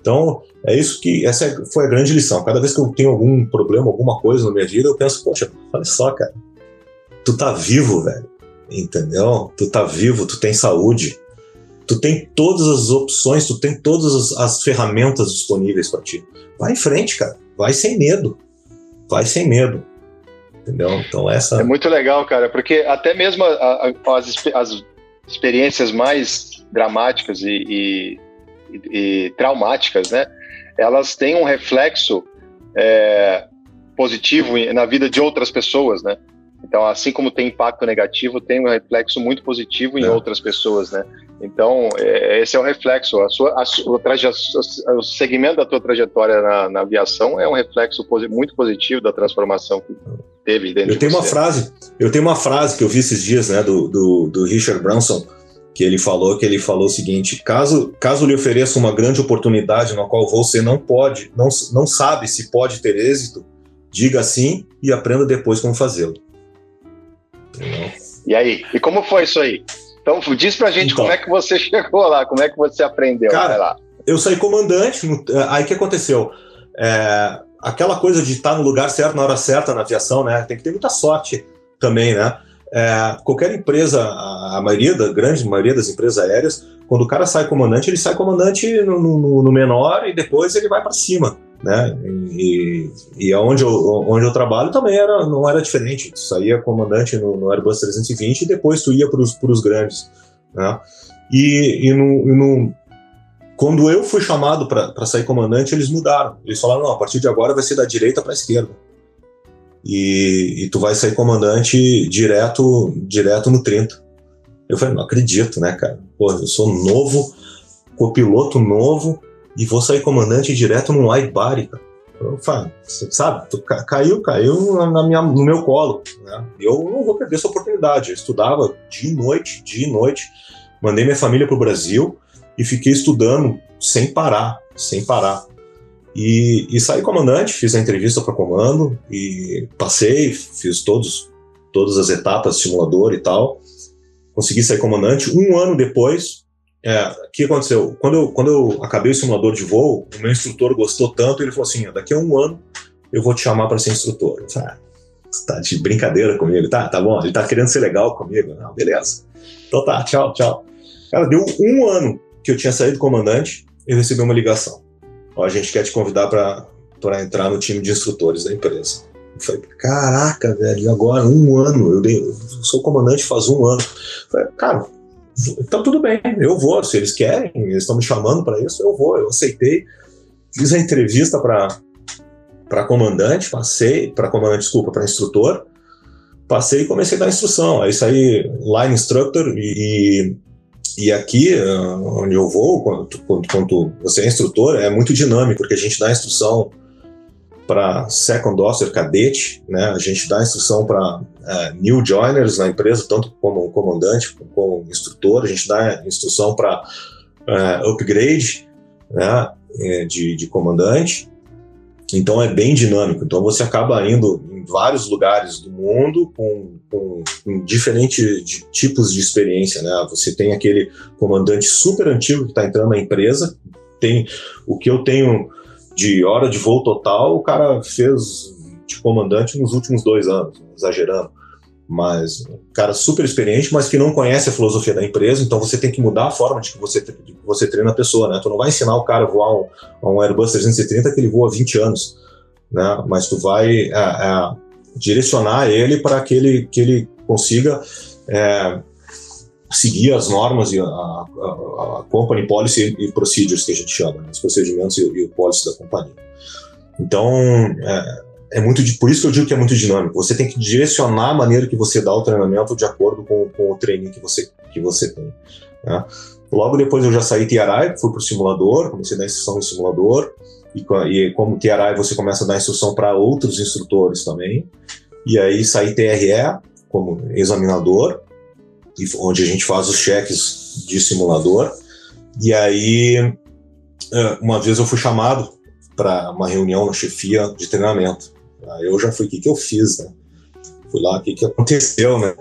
Então, é isso que essa é, foi a grande lição. Cada vez que eu tenho algum problema, alguma coisa na minha vida, eu penso, poxa, olha só, cara, tu tá vivo, velho. Entendeu? Tu tá vivo, tu tem saúde. Tu tem todas as opções, tu tem todas as, as ferramentas disponíveis para ti. Vai em frente, cara. Vai sem medo vai sem medo. Entendeu? Então essa. É muito legal, cara, porque até mesmo a, a, as, as experiências mais dramáticas e, e, e, traumáticas, né? Elas têm um reflexo é, positivo na vida de outras pessoas, né? Então, assim como tem impacto negativo, tem um reflexo muito positivo em é. outras pessoas, né? Então, é, esse é o reflexo. A sua, a sua, o segmento da tua trajetória na, na aviação é um reflexo muito positivo da transformação que teve dentro eu tenho de uma frase Eu tenho uma frase que eu vi esses dias, né, do, do, do Richard Branson, que ele falou que ele falou o seguinte: caso, caso lhe ofereça uma grande oportunidade na qual você não pode, não, não sabe se pode ter êxito, diga sim e aprenda depois como fazê-lo. E aí? E como foi isso aí? Então, diz pra gente então, como é que você chegou lá, como é que você aprendeu. Cara, lá. eu saí comandante, aí o que aconteceu? É, aquela coisa de estar no lugar certo, na hora certa na aviação, né? Tem que ter muita sorte também, né? É, qualquer empresa, a maioria, da grande maioria das empresas aéreas, quando o cara sai comandante, ele sai comandante no, no, no menor e depois ele vai para cima né? E, e onde, eu, onde eu trabalho também era, não era diferente. Tu saía comandante no, no Airbus 320 e depois tu ia para os grandes, né? E, e, no, e no, quando eu fui chamado para sair comandante, eles mudaram. Eles falaram: não, a partir de agora vai ser da direita para a esquerda. E, e, tu vai sair comandante direto, direto no 30. Eu falei: não acredito, né, cara? Pô, eu sou novo, copiloto novo, e vou sair comandante direto num wide body, cara. Eu falo, sabe, caiu, caiu na minha, no meu colo. Né? Eu não vou perder essa oportunidade. Eu estudava dia e noite, dia e noite. Mandei minha família para o Brasil e fiquei estudando sem parar, sem parar. E, e saí comandante, fiz a entrevista para comando e passei, fiz todos, todas as etapas, simulador e tal. Consegui sair comandante. Um ano depois, é, o que aconteceu? Quando eu, quando eu acabei o simulador de voo, o meu instrutor gostou tanto, ele falou assim: daqui a um ano eu vou te chamar para ser instrutor. Eu falei, ah, tá de brincadeira comigo? Tá, tá bom, ele tá querendo ser legal comigo. Não, beleza. Então tá, tchau, tchau. Cara, deu um ano que eu tinha saído comandante, eu recebi uma ligação. Ó, a gente quer te convidar para entrar no time de instrutores da empresa. Eu falei, caraca, velho, agora? Um ano? Eu, dei, eu sou comandante faz um ano. Eu falei, cara, então tudo bem, eu vou. Se eles querem, eles estão me chamando para isso, eu vou. Eu aceitei. Fiz a entrevista para para comandante, passei para comandante, desculpa, para instrutor. Passei e comecei a dar instrução. Aí saí line instructor e, e aqui, ah, onde eu vou, quando, quando, quando, você é instrutor, é muito dinâmico, porque a gente dá instrução para second officer cadete, né? a gente dá instrução para uh, é, new joiners na empresa, tanto como comandante como instrutor, a gente dá instrução para uh, é, upgrade né? É, de, de comandante, então é bem dinâmico. Então você acaba indo em vários lugares do mundo com, com, com diferentes de, tipos de experiência. Né? Você tem aquele comandante super antigo que está entrando na empresa, tem o que eu tenho de hora de voo total, o cara fez de comandante nos últimos dois anos, exagerando. Mas um cara super experiente, mas que não conhece a filosofia da empresa, então você tem que mudar a forma de que você, de que você treina a pessoa, né? Tu não vai ensinar o cara a voar um, um Airbus 330 que ele voa há 20 anos, né? Mas tu vai é, é, direcionar ele para que ele, que ele consiga é, seguir as normas e a, a, a, company policy e procedures que a gente chama, né? os procedimentos e, e o policy da companhia. Então, é, é muito por isso que eu digo que é muito dinâmico. Você tem que direcionar a maneira que você dá o treinamento de acordo com, com o training que você, que você tem. Né? Logo depois eu já saí TRI, fui para o simulador, comecei a dar instrução no simulador, e, e como TRI você começa a dar instrução para outros instrutores também. E aí saí TRE como examinador, onde a gente faz os cheques de simulador. E aí, é, uma vez eu fui chamado para uma reunião na chefia de treinamento. Aí eu já fui, o que, que eu fiz, né? Fui lá, o que, que aconteceu, né?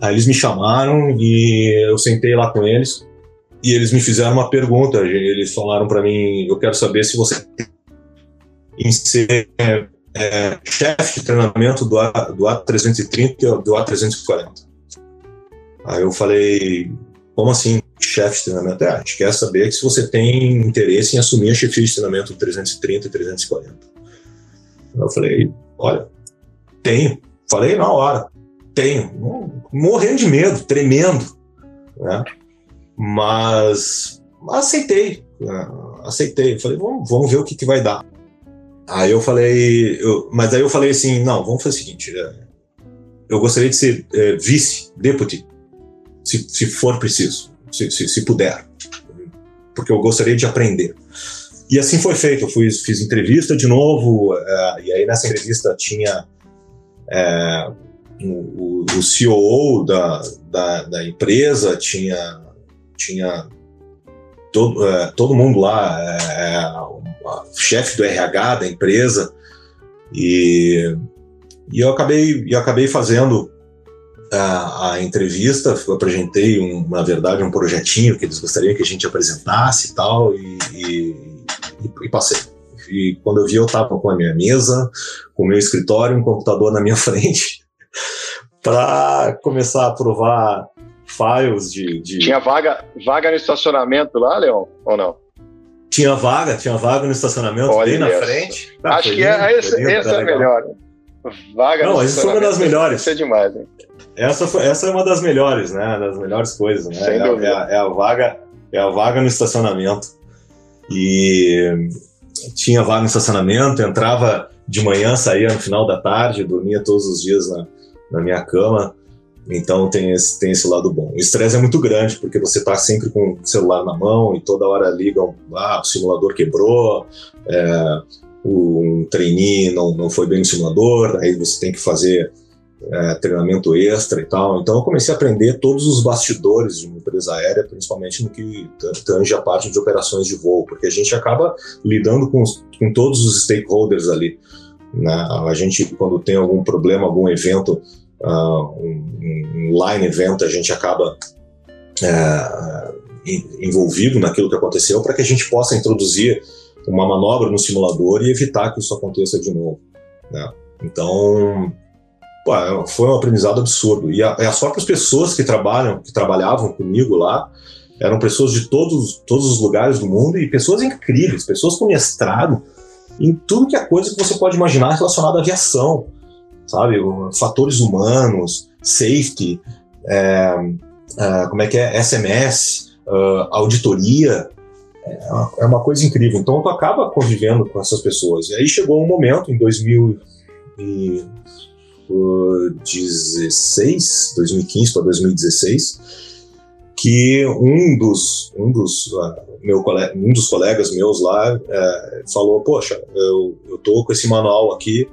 Aí eles me chamaram e eu sentei lá com eles e eles me fizeram uma pergunta. Eles falaram para mim: eu quero saber se você em ser é, é, chefe de treinamento do, A, do A330 e do A340. Aí eu falei, como assim, chefe de treinamento? É, a gente quer saber se você tem interesse em assumir a chefia de treinamento 330 e 340. Eu falei, olha, tenho. Falei na hora, tenho. Morrendo de medo, tremendo. Né? Mas aceitei, né? aceitei. Falei, vamos, vamos ver o que, que vai dar. Aí eu falei, eu, mas aí eu falei assim, não, vamos fazer o seguinte, é, eu gostaria de ser é, vice, deputy, se, se for preciso, se, se, se, puder, porque eu gostaria de aprender. E assim foi feito. Eu fui, fiz entrevista de novo, é, e aí nessa entrevista tinha é, o, o COO da, da, da, empresa, tinha, tinha todo, é, todo mundo lá, é, chefe do RH da empresa, e, e eu acabei, eu acabei fazendo a, a entrevista, eu apresentei, um, na verdade, um projetinho que eles gostariam que a gente apresentasse e tal, e, e, e passei. E quando eu vi, eu estava com a minha mesa, com o meu escritório, um computador na minha frente, para começar a aprovar files de, de, Tinha vaga, vaga no estacionamento lá, Leon, ou não? Tinha vaga, tinha vaga no estacionamento Olha bem na frente. Ah, Acho que lindo, é, essa, essa é melhor. Vaga Não, essa foi uma das melhores. Isso é demais, hein? Essa, foi, essa é uma das melhores, né? Das melhores coisas, né? É, é, a, é, a vaga, é a vaga no estacionamento. E tinha vaga no estacionamento, entrava de manhã, saía no final da tarde, dormia todos os dias na, na minha cama. Então tem esse, tem esse lado bom. O estresse é muito grande, porque você está sempre com o celular na mão e toda hora ligam, ah, o simulador quebrou, é, um trainee não, não foi bem no simulador, aí você tem que fazer é, treinamento extra e tal. Então eu comecei a aprender todos os bastidores de uma empresa aérea, principalmente no que tange a parte de operações de voo, porque a gente acaba lidando com, com todos os stakeholders ali. Né? A gente, quando tem algum problema, algum evento, uh, um, um, line event, a gente acaba é, envolvido naquilo que aconteceu para que a gente possa introduzir uma manobra no simulador e evitar que isso aconteça de novo. Né? Então, pô, é, foi um aprendizado absurdo. E, a, as próprias pessoas que trabalham, que trabalhavam comigo lá, eram pessoas de todos, todos os lugares do mundo e pessoas incríveis, pessoas com mestrado em tudo que é coisa que você pode imaginar relacionada à aviação, sabe? Fatores humanos, safety, é, é, como é que é, SMS, uh, auditoria, é uma, é uma, coisa incrível. Então tu acaba convivendo com essas pessoas. E aí chegou um momento em 2000 2016, 2015 para 2016, que um dos, um dos, uh, meu colega, um dos colegas meus lá uh, falou, poxa, eu, eu tô com esse manual aqui,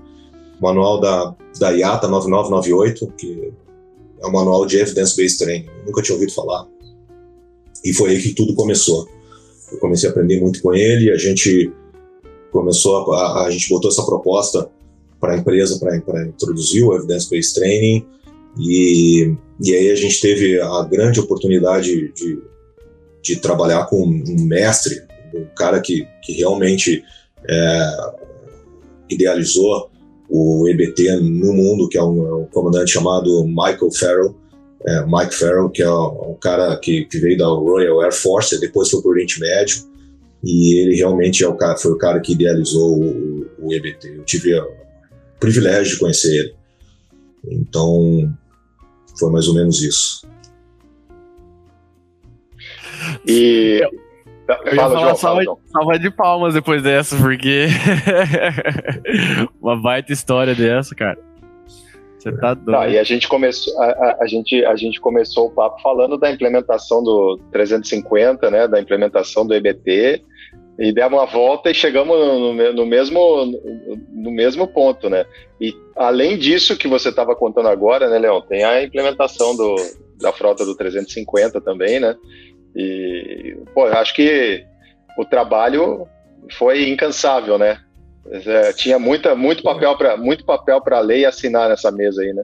manual da, da IATA 9998, que é um manual de Evidence-Based Training, nunca tinha ouvido falar. E foi aí que tudo começou. Eu comecei a aprender muito com ele, a gente começou a, a gente botou essa proposta para a empresa para introduzir o Evidence Based Training. E, e aí a gente teve a grande oportunidade de, de trabalhar com um mestre, um cara que, que realmente é, idealizou o EBT no mundo, que é um, um comandante chamado Michael Farrell, é, Mike Farrell, que é um cara que, que, veio da Royal Air Force, depois foi para o Oriente Médio, e ele realmente é o cara, foi o cara que idealizou o, o EBT. Eu tive privilégio de conhecer ele. Então, foi mais ou menos isso. E. Eu ia falar salva, salva, de palmas depois dessa, porque. Uma baita história dessa, cara. Você tá doido. Tá, e a gente, começou, a, a, a, gente, a gente começou o papo falando da implementação do 350, né? Da implementação do EBT e demos uma volta e chegamos no, no, no, mesmo, no mesmo ponto, né? E além disso que você estava contando agora, né, Leão, tem a implementação do, da frota do 350 também, né? E, pô, acho que o trabalho foi incansável, né? É, tinha muita, muito papel para muito papel para ler e assinar nessa mesa aí, né?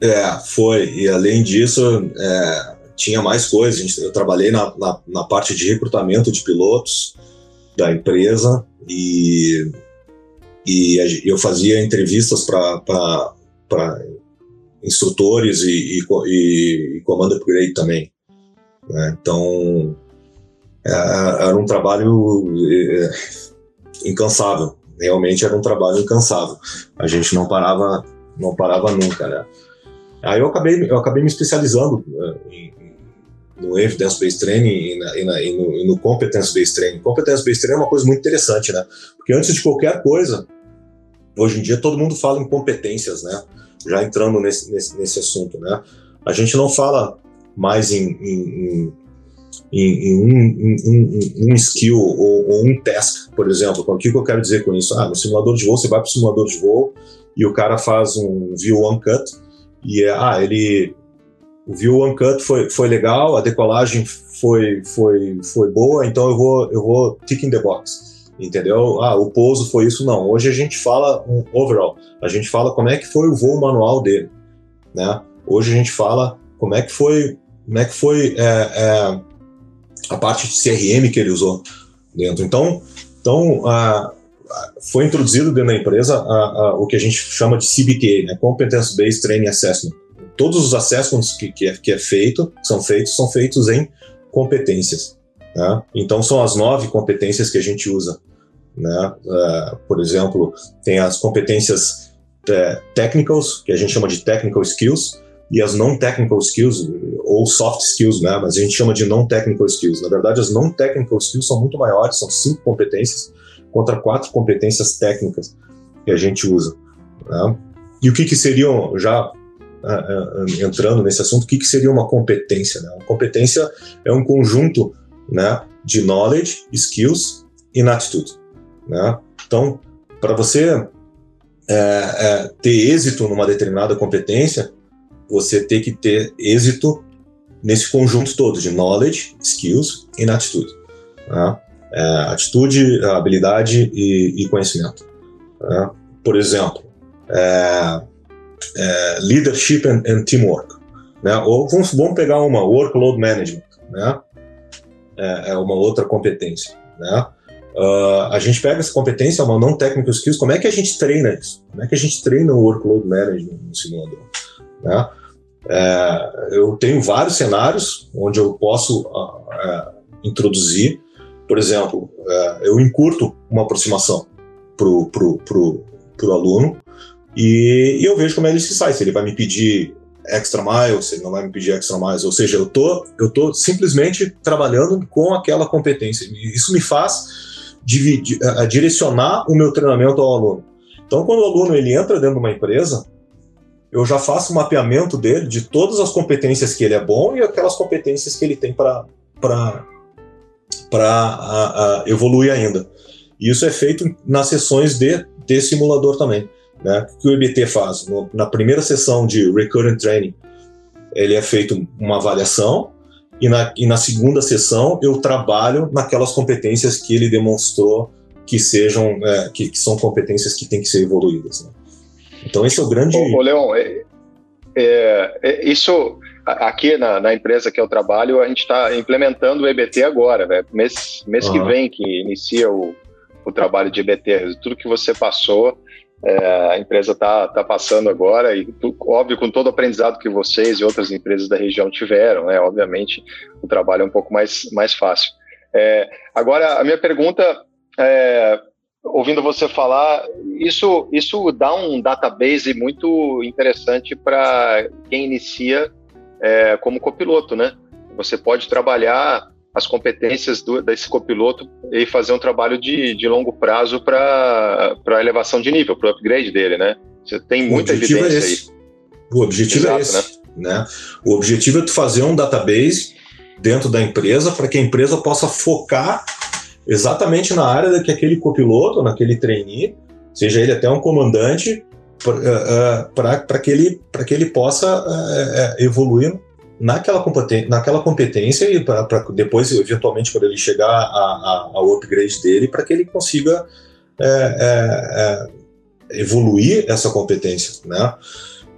É, foi. E além disso, é, tinha mais coisas. Eu trabalhei na, na, na parte de recrutamento de pilotos, da empresa e, e eu fazia entrevistas para instrutores e, e, e comando upgrade também. Né? Então, é, era um trabalho é, incansável. Realmente era um trabalho incansável. A gente não parava, não parava nunca, né? Aí eu acabei, eu acabei me especializando em, no Evidence-Based Training e, na, e, na, e, no, no Competence-Based Training. Competence-Based Training é uma coisa muito interessante, né? Porque antes de qualquer coisa, hoje em dia todo mundo fala em competências, né? Já entrando nesse, nesse, nesse assunto, né? A gente não fala mais em, em, em, em um, um, skill ou, ou, um task, por exemplo. O que eu quero dizer com isso? Ah, no simulador de voo, você vai para o simulador de voo e o cara faz um view one cut e é, ah, ele o view uncut foi, foi legal, a decolagem foi, foi, foi boa, então eu vou, eu vou tick in the box, entendeu? Ah, o pouso foi isso, não. Hoje a gente fala um overall, a gente fala como é que foi o voo manual dele, né? Hoje a gente fala como é que foi, como é que foi é, é, a parte de CRM que ele usou dentro. Então, então a, foi introduzido dentro da empresa o que a gente chama de CBTA, né? Competence Based Training Assessment todos os assessments que, que, é, que é feito, são feitos, são feitos em competências. Né? Então, são as nove competências que a gente usa. Né? Uh, por exemplo, tem as competências uh, technicals, que a gente chama de technical skills, e as non-technical skills, ou soft skills, né? mas a gente chama de non-technical skills. Na verdade, as non-technical skills são muito maiores, são cinco competências contra quatro competências técnicas que a gente usa. Né? E o que, que seriam, já entrando nesse assunto, o que, que seria uma competência? Né? Uma competência é um conjunto né, de knowledge, skills e attitude. Né? Então, para você é, é, ter êxito numa determinada competência, você tem que ter êxito nesse conjunto todo de knowledge, skills e atitude. Né? É, atitude, habilidade e, e conhecimento. Né? Por exemplo, é, é, leadership and, and, teamwork. Né? Ou vamos, vamos pegar uma workload management. Né? É, é uma outra competência. Né? Uh, a gente pega essa competência, uma não technical skills, como é que a gente treina isso? Como é que a gente treina o workload management no simulador? Né? É, eu tenho vários cenários onde eu posso uh, uh, introduzir, por exemplo, é, eu encurto uma aproximação para o pro aluno e, e, eu vejo como ele se sai, se ele vai me pedir extra miles, se ele não vai me pedir extra miles, ou seja, eu tô, eu tô simplesmente trabalhando com aquela competência. Isso me faz dividir, a direcionar o meu treinamento ao aluno. Então, quando o aluno ele entra dentro de uma empresa, eu já faço um mapeamento dele de todas as competências que ele é bom e aquelas competências que ele tem para evoluir ainda. E isso é feito nas sessões de, de simulador também. Né? O que o EBT faz? No, na primeira sessão de Recurrent Training, ele é feito uma avaliação e na, e na segunda sessão eu trabalho naquelas competências que ele demonstrou que sejam é, que, que, são competências que têm que ser evoluídas. Né? Então esse é o grande. Ô, ô Leon, é, é, é isso aqui na, na, empresa que eu trabalho a gente está implementando o EBT agora, né? mês mês uhum. que vem que inicia o, o trabalho de EBT. Tudo que você passou é, a empresa está tá passando agora, e óbvio, com todo o aprendizado que vocês e outras empresas da região tiveram, né, obviamente o trabalho é um pouco mais, mais fácil. É, agora, a minha pergunta, é, ouvindo você falar, isso, isso dá um database muito interessante para quem inicia é, como copiloto, né? Você pode trabalhar as competências do, desse copiloto e fazer um trabalho de, de longo prazo para a elevação de nível, para o upgrade dele, né? Você tem muita é evidência é aí. O objetivo é Exato, é esse. Né? né? O objetivo é tu fazer um database dentro da empresa para que a empresa possa focar exatamente na área que aquele copiloto, naquele trainee, seja ele até um comandante, para uh, uh, que, ele, que ele possa uh, evoluir naquela, competência, naquela competência e para depois, eventualmente, quando ele chegar a, a, ao upgrade dele, para que ele consiga é, é, é, evoluir essa competência, né?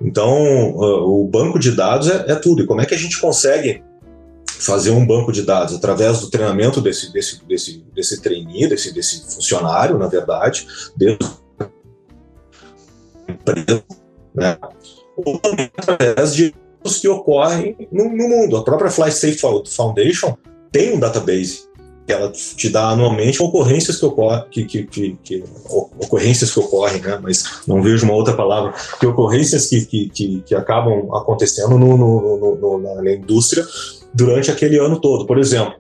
Então, o banco de dados é, é, tudo. E como é que a gente consegue fazer um banco de dados através do treinamento desse desse desse desse trainee, desse desse funcionário, na verdade, da empresa, né? Ou através de que ocorrem no, no, mundo. A própria Fly Safe Foundation tem um database que ela te dá anualmente ocorrências que ocorrem, que, que, que, que, ocorrências que ocorrem, né? Mas não vejo uma outra palavra, que ocorrências que, que, que, que acabam acontecendo no, no, no, na indústria durante aquele ano todo. Por exemplo,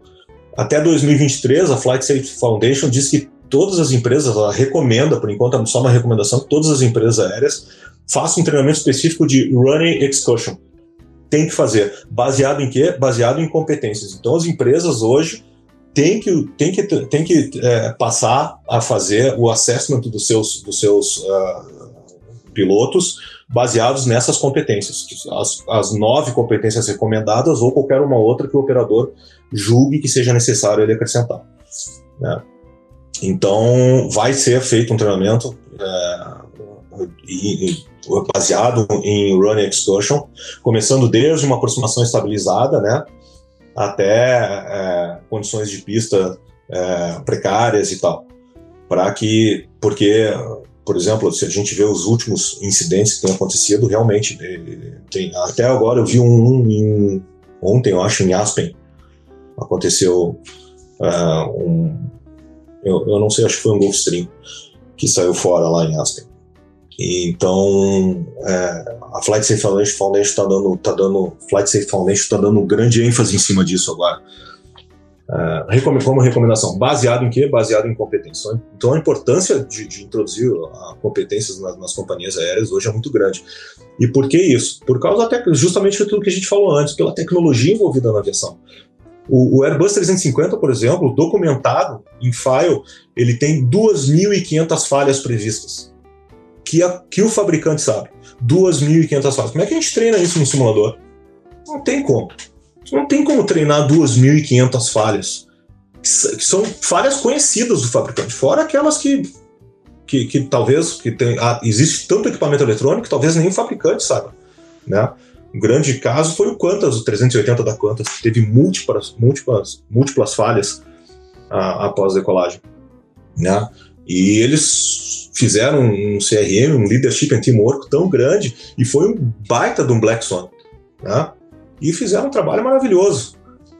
até 2023, a Flight Safety Foundation diz que todas as empresas, ela recomenda, por enquanto é só uma recomendação, todas as empresas aéreas façam um treinamento específico de running excursion, tem que fazer. Baseado em quê? Baseado em competências. Então, as empresas hoje têm que, têm que, têm que é, passar a fazer o assessment dos seus, dos seus uh, pilotos baseados nessas competências, as, as nove competências recomendadas ou qualquer uma outra que o operador julgue que seja necessário ele acrescentar. Né? Então, vai ser feito um treinamento é, baseado em Running Excursion, começando desde uma aproximação estabilizada, né, até é, condições de pista é, precárias e tal, para que, porque, por exemplo, se a gente vê os últimos incidentes que têm acontecido, realmente é, tem, até agora eu vi um, em, ontem, eu acho, em Aspen, aconteceu uh, um, eu, eu não sei, acho que foi um Gulfstream que saiu fora lá em Aspen. Então, é, a Flight Safe Foundation está dando, tá dando, Flight Safe Foundation está dando grande ênfase em cima disso agora. É, como recomendação, baseado em quê? Baseado em competência. Então, a importância de, de introduzir competências nas, nas, companhias aéreas hoje é muito grande. E por que isso? Por causa até justamente daquilo que a gente falou antes, pela tecnologia envolvida na aviação. O, o Airbus 350, por exemplo, documentado em file, ele tem 2.500 falhas previstas que, a, que o fabricante sabe. 2.500 falhas. Como é que a gente treina isso no simulador? Não tem como. Não tem como treinar 2.500 falhas. Que são falhas conhecidas do fabricante, fora aquelas que, que, que talvez que tem, ah, existe tanto equipamento eletrônico que talvez nem o fabricante saiba. Né? Um grande caso foi o Qantas, o 380 da Qantas, que teve múltiplas, múltiplas, múltiplas falhas ah, após a decolagem. Né? E eles fizeram um CRM, um Leadership Teamwork tão grande, e foi um baita de um Black Swan. Né? E fizeram um trabalho maravilhoso,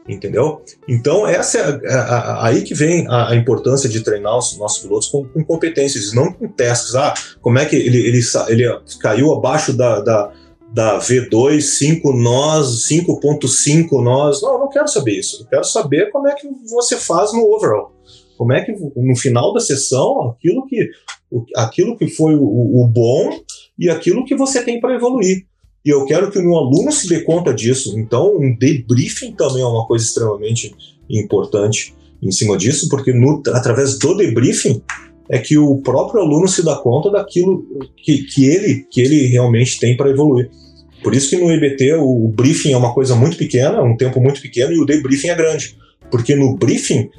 entendeu? Então, essa é a, a, aí que vem a, a, importância de treinar os nossos pilotos com, com, competências, não com testes. Ah, como é que ele, ele, ele caiu abaixo da, da, da V2, 5 nós, 5.5 nós. Não, eu não quero saber isso. Eu quero saber como é que você faz no overall. Como é que no final da sessão aquilo que, aquilo que foi o, o bom e aquilo que você tem para evoluir. E eu quero que o meu aluno se dê conta disso. Então, um debriefing também é uma coisa extremamente importante em cima disso, porque no, através do debriefing é que o próprio aluno se dá conta daquilo que, que, ele, que ele realmente tem para evoluir. Por isso que no EBT o, o briefing é uma coisa muito pequena, um tempo muito pequeno, e o debriefing é grande. Porque no briefing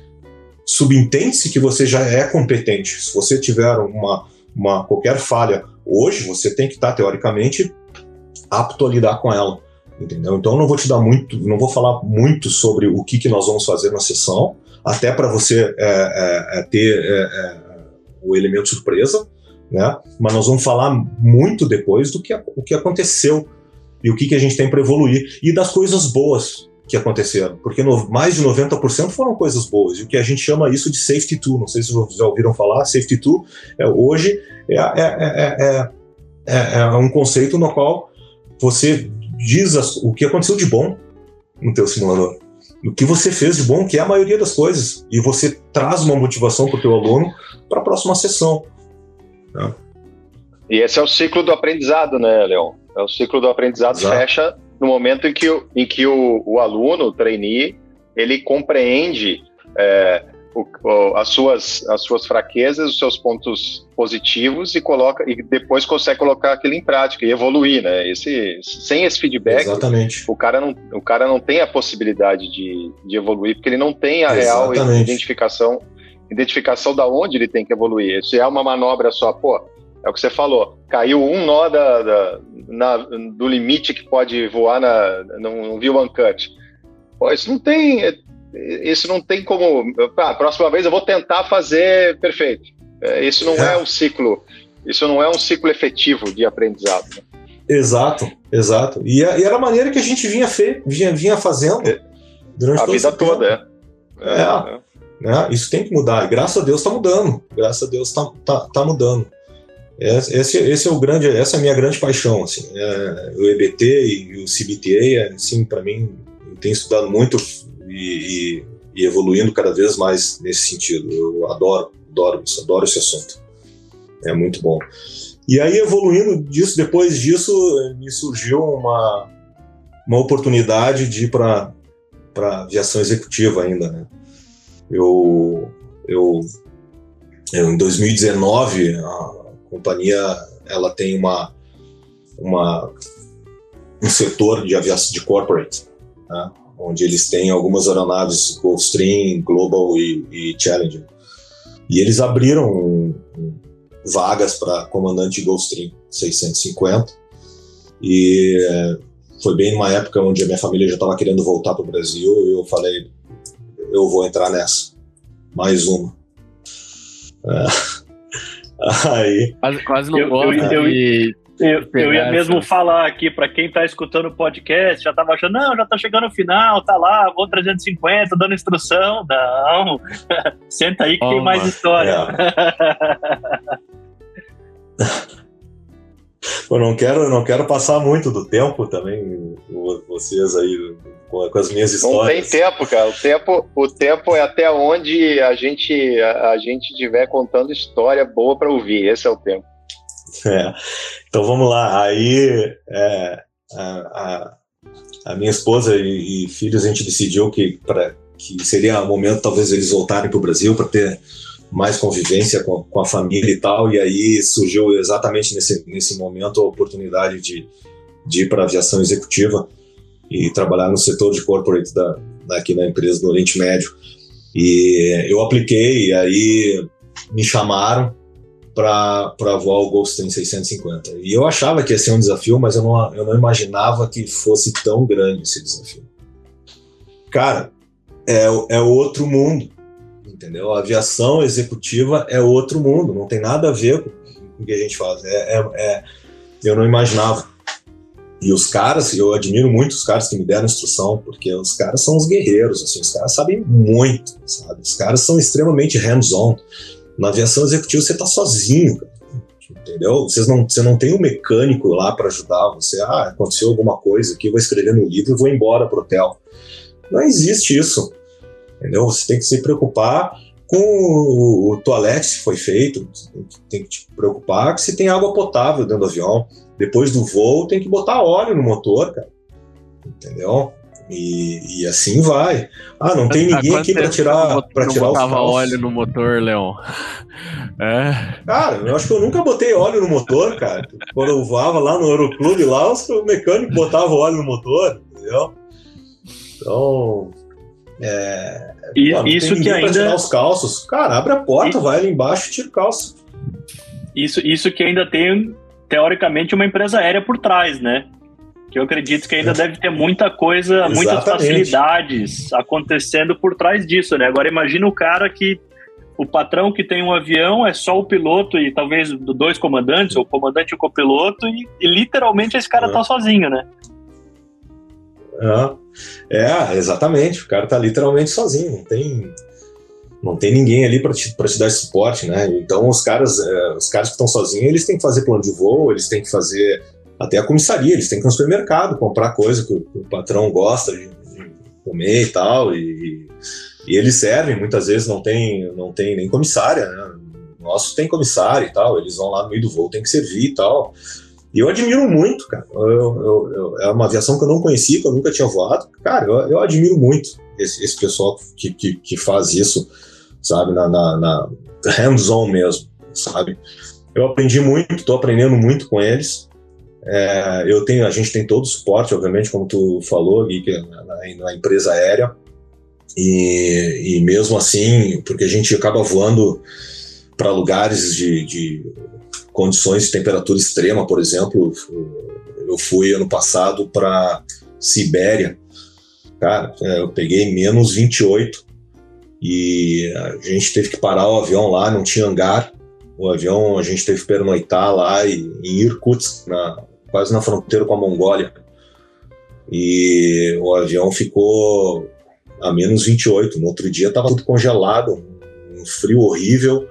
subentende-se que você já é competente. Se você tiver uma, uma qualquer falha hoje, você tem que estar teoricamente apto a lidar com ela. Entendeu? Então não vou te dar muito, não vou falar muito sobre o que, que nós vamos fazer na sessão, até para você é, é, é ter é, é, o elemento surpresa, né? Mas nós vamos falar muito depois do que, o que aconteceu e o que, que a gente tem para evoluir e das coisas boas que aconteceram, porque no, mais de 90% foram coisas boas, e o que a gente chama isso de safety tool, não sei se vocês já ouviram falar, safety tool, é, hoje é, é, é, é, um conceito no qual você diz as, o que aconteceu de bom no teu simulador, o que você fez de bom, que é a maioria das coisas, e você traz uma motivação para o teu aluno para a próxima sessão. Né? E esse é o ciclo do aprendizado, né, Leon? É o ciclo do aprendizado Exato. fecha no momento em que, o, em que o, o aluno, o trainee, ele compreende é, o, o, as, suas, as suas fraquezas, os seus pontos positivos e coloca e depois consegue colocar aquilo em prática e evoluir, né? Esse, sem esse feedback, Exatamente. o cara não, o cara não tem a possibilidade de, de evoluir porque ele não tem a Exatamente. real identificação identificação da onde ele tem que evoluir. Se é uma manobra só, pô, é o que você falou. Caiu um nó da, da na, do limite que pode voar na, num view uncut. Pô, isso não tem. Isso não tem como. Ah, próxima vez eu vou tentar fazer perfeito. É, isso não é. é um ciclo. Isso não é um ciclo efetivo de aprendizado. Né? Exato, exato. E, e, era a maneira que a gente vinha, fe, vinha, vinha fazendo é. durante a vida toda. É. É, é. Né? Isso tem que mudar. E graças a Deus está mudando. Graças a Deus está tá, tá mudando. Esse, esse é o grande, essa é a minha grande paixão, assim, é, o EBT e o CBTA, assim, para mim, eu tenho estudado muito e, e, e, evoluindo cada vez mais nesse sentido. Eu adoro, adoro isso, adoro esse assunto. É muito bom. E aí, evoluindo disso, depois disso, me surgiu uma, uma oportunidade de ir para aviação executiva ainda, né? Eu, eu, eu em 2019, a, companhia ela tem uma, uma um setor de aviação de corporate, né, onde eles têm algumas aeronaves Gulfstream, Global e, e Challenger. E eles abriram um, um, vagas para comandante Gulfstream 650 e é, foi bem numa época onde a minha família já estava querendo voltar para o Brasil e eu falei eu vou entrar nessa mais uma. É, Aí. Quase, quase não eu, eu, eu, eu, eu ia mesmo falar aqui para quem está escutando o podcast, já estava achando, não, já está chegando o final, tá lá, vou 350, dando instrução. Não, senta aí que oh, tem mais história. É. Eu não quero, não quero passar muito do tempo também, vocês aí, com, com as minhas histórias. Não tem tempo, cara. O tempo, o tempo é até onde a gente a, a gente estiver contando história boa para ouvir. Esse é o tempo. É. Então vamos lá. Aí é, a, a, a, minha esposa e, e, filhos a gente decidiu que para que seria o momento talvez eles voltarem para o Brasil para ter mais convivência com, com, a família e tal, e aí surgiu exatamente nesse, nesse momento a oportunidade de, de ir para a aviação executiva e trabalhar no setor de corporate da, aqui na empresa do Oriente Médio. E eu apliquei, e aí me chamaram para voar o Gulfstream 650. E eu achava que ia ser um desafio, mas eu não, eu não imaginava que fosse tão grande esse desafio. Cara, é, é outro mundo, entendeu? A aviação executiva é outro mundo, não tem nada a ver com o que a gente faz. É, é, é eu não imaginava. E os caras, eu admiro muito os caras que me deram instrução, porque os caras são os guerreiros, assim, os caras sabem muito, sabe? Os caras são extremamente hands-on. Na aviação executiva você tá sozinho, entendeu? Vocês não, você não tem um mecânico lá para ajudar você. Ah, aconteceu alguma coisa aqui, vou escrever no livro e vou embora pro hotel. Não existe isso, entendeu? Você tem que se preocupar com o, o toalete se foi feito, tem que te preocupar que se tem água potável dentro do avião. Depois do voo tem que botar óleo no motor, cara. Entendeu? E, e, assim vai. Ah, não tem ninguém aqui para tirar, para tirar os calços. óleo no motor, Leon. É. Cara, eu acho que eu nunca botei óleo no motor, cara. Quando eu voava lá no Aeroclube, lá o mecânico botava óleo no motor, entendeu? Então, é, e, mano, isso que ainda tirar os calços. Cara, abre a porta, e... vai ali embaixo e tira o calço. Isso, isso que ainda tem teoricamente uma empresa aérea por trás, né? que eu acredito que ainda deve ter muita coisa, Exatamente. muitas facilidades acontecendo por trás disso, né? Agora imagina o cara que o patrão que tem um avião é só o piloto e talvez dois comandantes, ou o comandante e o copiloto, e, e literalmente esse cara é. tá sozinho, né? É, é, exatamente. O cara tá literalmente sozinho, não tem, não tem ninguém ali para te, te dar suporte, né? Então os caras, é, os caras que estão sozinhos, eles têm que fazer plano de voo, eles têm que fazer até a comissaria, eles têm que ir no supermercado comprar coisa que o, o patrão gosta de, de, comer e tal, e, e, eles servem, muitas vezes não tem, não tem nem comissária, né? Nosso tem comissário e tal, eles vão lá no meio do voo, tem que servir e tal. E eu admiro muito, cara. Eu, eu, eu, é uma aviação que eu não conhecia, que eu nunca tinha voado. Cara, eu, admiro muito esse, esse pessoal que, que, que, faz isso, sabe, na, na, na hands-on mesmo, sabe. Eu aprendi muito, estou aprendendo muito com eles. É, eu tenho, a gente tem todo o suporte, obviamente, como tu falou, Gui, na, na, na empresa aérea. E, e, mesmo assim, porque a gente acaba voando para lugares de, de, condições de temperatura extrema, por exemplo, eu fui ano passado para Sibéria, cara, é, eu peguei menos 28 e a gente teve que parar o avião lá, não tinha hangar, o avião a gente teve que pernoitar lá em Irkutsk, na, quase na fronteira com a Mongólia. E o avião ficou a menos 28. No outro dia estava tudo congelado, um frio horrível.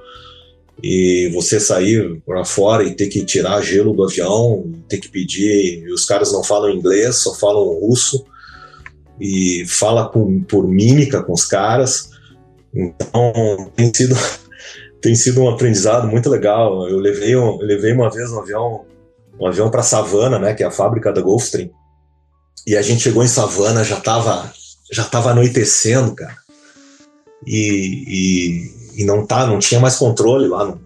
E você sair para fora e ter que tirar gelo do avião, ter que pedir. E os caras não falam inglês, só falam russo. E fala com, por mímica com os caras. Então tem sido, tem sido um aprendizado muito legal. Eu levei, eu levei uma vez um avião um avião para Savana, né, que é a fábrica da Gulfstream. E a gente chegou em Savana, já estava já tava anoitecendo, cara. E, e, e, não tá, não tinha mais controle lá. No,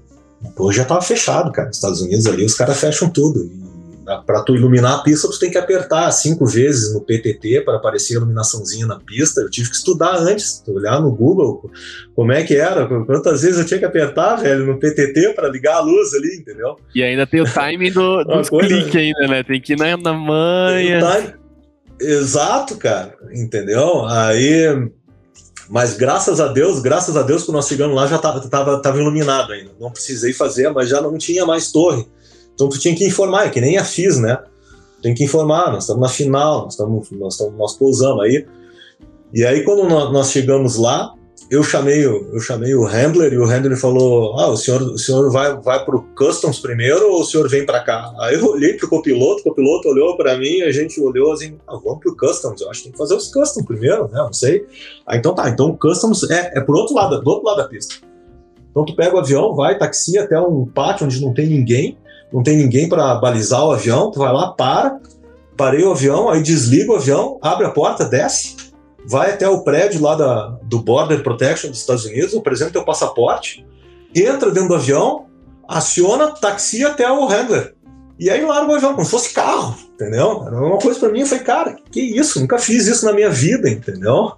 hoje já estava fechado, cara. Nos Estados Unidos ali os caras fecham tudo. E para tu iluminar a pista, tu tem que apertar cinco vezes no PTT para aparecer a iluminaçãozinha na pista. Eu tive que estudar antes, olhar no Google como é que era, quantas vezes eu tinha que apertar, velho, no PTT para ligar a luz ali, entendeu? E ainda tem o timing do, do clique ainda, né? Tem que ir na, na manha. Exato, cara, entendeu? Aí mas graças a Deus, graças a Deus, quando nós chegamos lá já estava tava, tava iluminado ainda. Não precisei fazer, mas já não tinha mais torre. Então tu tinha que informar, é que nem a FIS, né? Tem que informar, nós estamos na final, nós estamos, nós, estamos, nós pousamos aí. E aí quando nós chegamos lá, eu chamei, eu chamei o handler e o handler falou: "Ah, o senhor, o senhor vai vai pro customs primeiro ou o senhor vem para cá?" Aí eu olhei pro copiloto, o copiloto olhou para mim, a gente olhou assim: "Ah, vamos pro customs, eu acho que tem que fazer os customs primeiro, né? Não sei". Aí então tá, então o customs é, é pro outro lado, do outro lado da pista. Então tu pega o avião, vai taxi até um pátio onde não tem ninguém não tem ninguém para balizar o avião, tu vai lá, para, parei o avião, aí desliga o avião, abre a porta, desce, vai até o prédio lá da, do Border Protection dos Estados Unidos, apresenta teu passaporte, entra dentro do avião, aciona, taxi até o handler. E aí larga o avião, como se fosse carro, entendeu? Era uma coisa para mim, eu falei, cara, que isso? Nunca fiz isso na minha vida, entendeu?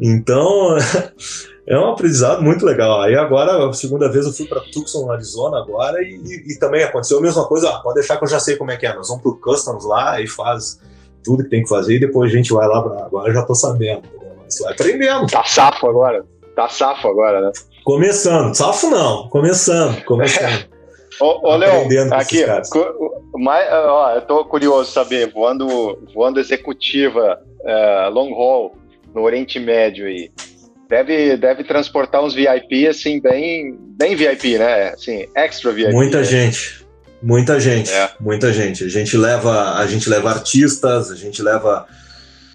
Então, é um aprendizado muito legal. Aí agora, a segunda vez eu fui para Tucson, Arizona agora, e, e, também aconteceu a mesma coisa. Ah, pode deixar que eu já sei como é que é. Nós vamos pro Customs lá e faz tudo que tem que fazer, e depois a gente vai lá pra... Agora eu já tô sabendo. Mas vai aprendendo. Tá safo agora. Tá safo agora, né? Começando. Safo não. Começando. Começando. Ô, ô Leon, aqui, mas, ó, eu tô curioso saber, voando, voando executiva, uh, long haul, no Oriente Médio aí, deve, deve transportar uns VIP, assim, bem, bem VIP, né? Assim, extra VIP. Muita né? gente, muita gente, é. muita gente. A gente leva, a gente leva artistas, a gente leva,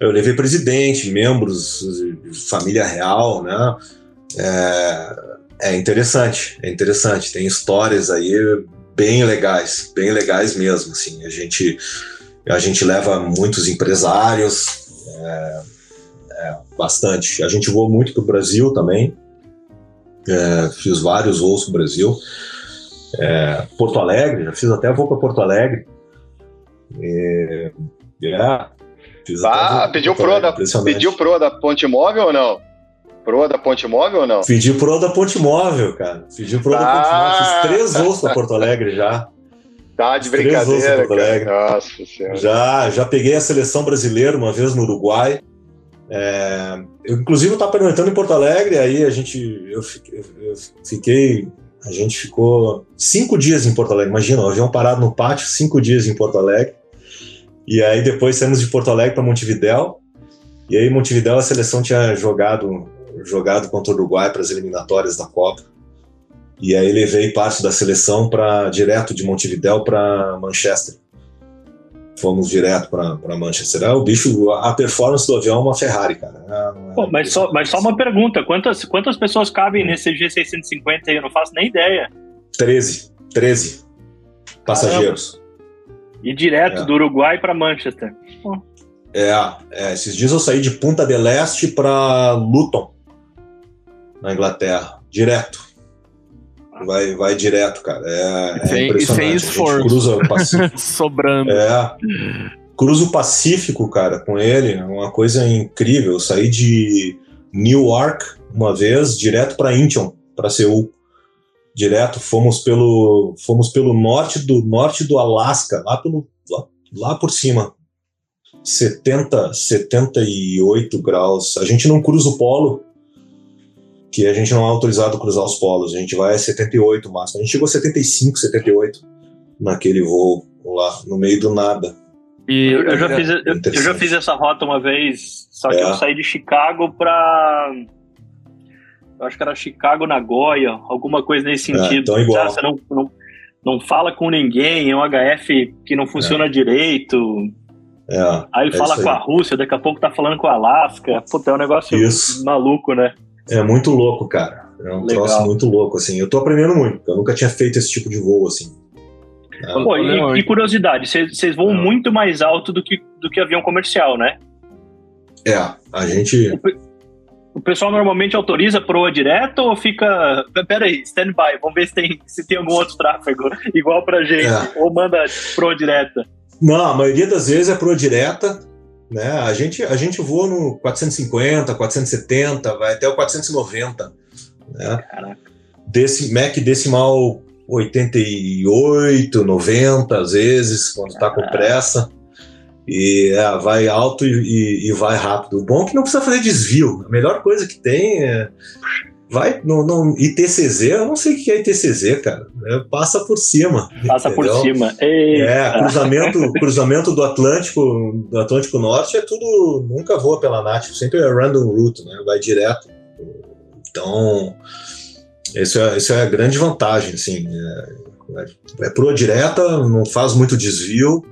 eu levei presidente, membros, família real, né? É, é interessante, é interessante. Tem histórias aí bem legais, bem legais mesmo. Assim, a gente a gente leva muitos empresários, é, é, bastante. A gente voou muito para o Brasil também. É, fiz vários voos para o Brasil. É, Porto Alegre, já fiz até voo para Porto Alegre. É, fiz ah, pediu pro, da, pediu pro da Ponte Móvel ou não? proa da Ponte Móvel ou não? Pedi proa da Ponte Móvel, cara. Pedi proa ah. da Ponte Móvel. Fiz três voos para Porto Alegre já. Tá de brincadeira, Porto Alegre. Nossa senhora. Já, já peguei a seleção brasileira uma vez no Uruguai. É, eu, inclusive, estava perguntando em Porto Alegre, aí a gente, eu, eu, eu, fiquei, a gente ficou cinco dias em Porto Alegre. Imagina, o avião parado no pátio, cinco dias em Porto Alegre. E aí depois saímos de Porto Alegre para Montevidéu. E aí, Montevidéu, a seleção tinha jogado jogado contra o Uruguai para as eliminatórias da Copa. E aí levei parte da seleção para direto de Montevidéu para Manchester. Fomos direto para Manchester. É, o bicho, a performance do avião é uma Ferrari, cara. É, Pô, mas, só, mas só uma pergunta: quantas, quantas pessoas cabem nesse G650 aí? Eu não faço nem ideia. 13. 13 passageiros. Caramba. E direto é. do Uruguai para Manchester. É, é, esses dias eu saí de Punta del Este para Luton na Inglaterra, direto. Vai, vai direto, cara. É, sem, é impressionante. Sem esforço. cruza o Pacífico. Sobrando. É. Cruza o Pacífico, cara, com ele. É uma coisa incrível. Eu saí de Newark uma vez, direto para Incheon, para Seul. Direto, fomos pelo, fomos pelo norte do norte do Alasca, lá pelo lá, lá por cima. 70, 78 graus. A gente não cruza o polo, que a gente não é autorizado a cruzar os polos. A gente vai a 78 máximo. A gente chegou a 75, 78 naquele voo lá, no meio do nada. E eu, eu já, fiz, eu, eu, já fiz essa rota uma vez, só que é. eu saí de Chicago para eu acho que era Chicago, Nagoya, alguma coisa nesse é, sentido. É, então igual. Você não, não, não fala com ninguém, é um HF que não funciona é. direito. É, aí ele é fala com a Rússia, daqui a pouco tá falando com a Alasca. Puta, é um negócio isso. maluco, né? É muito louco, cara. É um Legal. troço muito louco, assim. Eu tô aprendendo muito, porque eu nunca tinha feito esse tipo de voo, assim. Pô, e, e, curiosidade, vocês voam é. muito mais alto do que, do que avião comercial, né? É, a gente... O, o pessoal normalmente autoriza proa direto ou fica... Pera aí, stand-by, vamos ver se tem, se tem algum outro tráfego igual pra gente, é. ou manda proa direta. Não, a maioria das vezes é proa direta, né? A, gente, a gente voa no 450, 470, vai até o 490. Né? Caraca. Desse, Mac decimal 88, 90, às vezes, quando está com pressa. E é, vai alto e, e, e, vai rápido. O bom é que não precisa fazer desvio. A melhor coisa que tem é vai no, no ITCZ, eu não sei o que é ITCZ, cara. É, passa por cima. Passa entendeu? por cima. Eita. É, cruzamento, cruzamento do Atlântico, do Atlântico Norte é tudo, nunca voa pela NAT, sempre é random route, né? Vai direto. Então, isso é, isso é a grande vantagem, assim. É, é, é proa direta, não faz muito desvio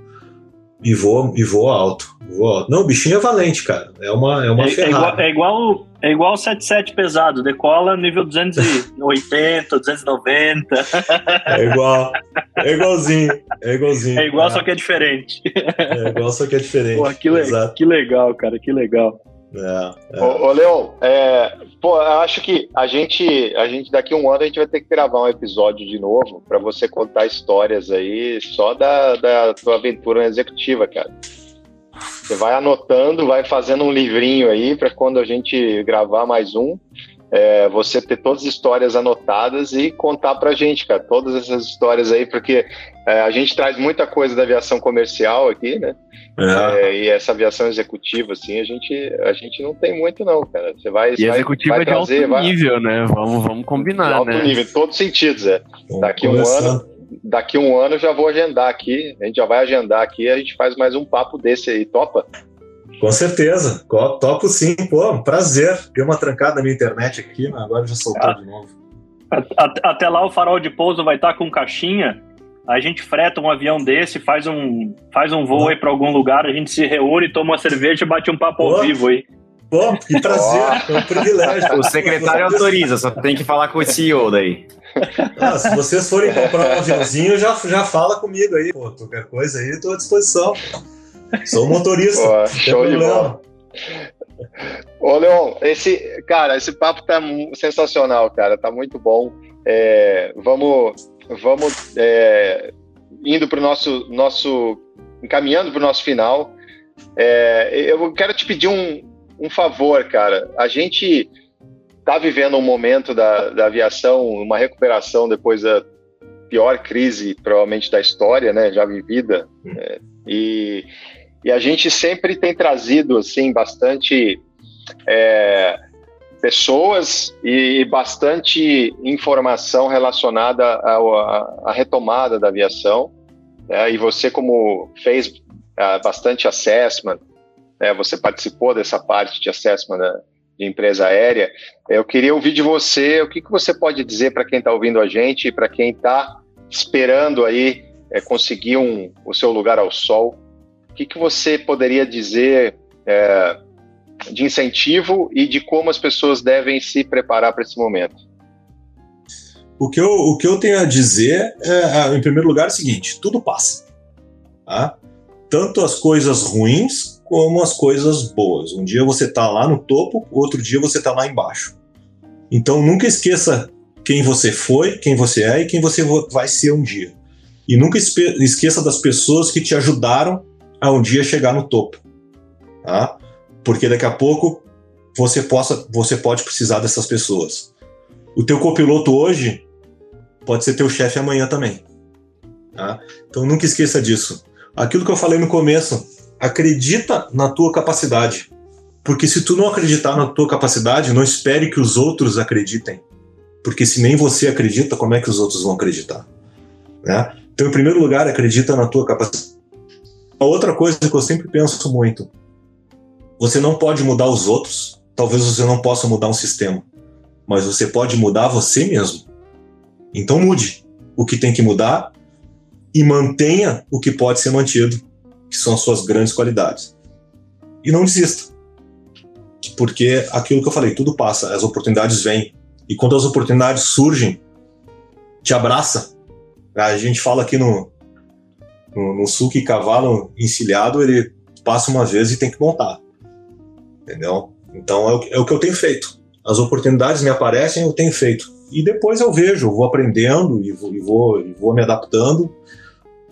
e voa, e voa alto. Voa alto. Não, o bichinho é valente, cara. É uma, é uma é, Ferrari. É igual, é igual é igual o 77 pesado, decola nível 280, 290. É igual. É igualzinho. É igualzinho. É igual, só que é diferente. É igual, só que é diferente. Pô, que, le Exato. que legal, cara, que legal. É, é. Ô, ô Leon, é, pô, eu acho que a gente, a gente daqui a um ano a gente vai ter que gravar um episódio de novo para você contar histórias aí só da, da tua aventura executiva, cara. Você vai anotando, vai fazendo um livrinho aí para quando a gente gravar mais um, é, você ter todas as histórias anotadas e contar para a gente, cara, todas essas histórias aí, porque é, a gente traz muita coisa da aviação comercial aqui, né? É. é e essa aviação executiva, assim, a gente, a gente não tem muito, não, cara. Você vai. E vai, executiva vai de trazer, alto vai... nível, né? Vamos, vamos combinar, alto né? Alto nível, em todos os sentidos, é. Daqui um ano. Daqui um ano já vou agendar aqui. A gente já vai agendar aqui e a gente faz mais um papo desse aí. Topa? Com certeza, topo sim, pô, prazer. Deu uma trancada na minha internet aqui, mas agora já soltou de novo. Até lá o farol de pouso vai estar com caixinha. A gente freta um avião desse, faz um, faz um voo aí para algum lugar, a gente se reúne, toma uma cerveja e bate um papo pô, ao vivo aí. Pô, que prazer, é um privilégio. O secretário autoriza, só tem que falar com o CEO daí. Ah, se vocês forem comprar um aviãozinho, já, já fala comigo aí, pô, qualquer coisa aí, estou à disposição. Sou motorista. Pô, show de bola. Ô, Leon, esse, cara, esse papo tá sensacional, cara, tá muito bom. É, vamos, vamos é, indo para o nosso, nosso, encaminhando para o nosso final. É, eu quero te pedir um, um favor, cara. A gente está vivendo um momento da, da aviação, uma recuperação depois da pior crise, provavelmente, da história, né, já vivida. É, e e a gente sempre tem trazido assim bastante é, pessoas e bastante informação relacionada à, retomada da aviação. Né? E você, como fez uh, bastante assessment, né? você participou dessa parte de assessment da, de empresa aérea. Eu queria ouvir de você o que, que você pode dizer para quem está ouvindo a gente e para quem está esperando aí é, conseguir um, o seu lugar ao sol que, que você poderia dizer é, de incentivo e de como as pessoas devem se preparar para esse momento? O que, eu, o que eu tenho a dizer, é, em primeiro lugar, é o seguinte: tudo passa. Tá? Tanto as coisas ruins como as coisas boas. Um dia você está lá no topo, outro dia você está lá embaixo. Então nunca esqueça quem você foi, quem você é e quem você vai ser um dia. E nunca esqueça das pessoas que te ajudaram a um dia chegar no topo. Tá? Porque daqui a pouco você, possa, você pode precisar dessas pessoas. O teu copiloto hoje pode ser teu chefe amanhã também. Tá? Então nunca esqueça disso. Aquilo que eu falei no começo, acredita na tua capacidade. Porque se tu não acreditar na tua capacidade, não espere que os outros acreditem. Porque se nem você acredita, como é que os outros vão acreditar? Né? Então, em primeiro lugar, acredita na tua capacidade a outra coisa que eu sempre penso muito: você não pode mudar os outros, talvez você não possa mudar um sistema, mas você pode mudar você mesmo. Então mude o que tem que mudar e mantenha o que pode ser mantido, que são as suas grandes qualidades. E não desista. Porque aquilo que eu falei, tudo passa, as oportunidades vêm. E quando as oportunidades surgem, te abraça. A gente fala aqui no, no, no sulky cavalo encilhado, ele passa uma vez e tem que montar. Entendeu? Então é o, é o que eu tenho feito. As oportunidades me aparecem, eu tenho feito. E depois eu vejo, eu vou aprendendo e vou, e vou, e vou me adaptando,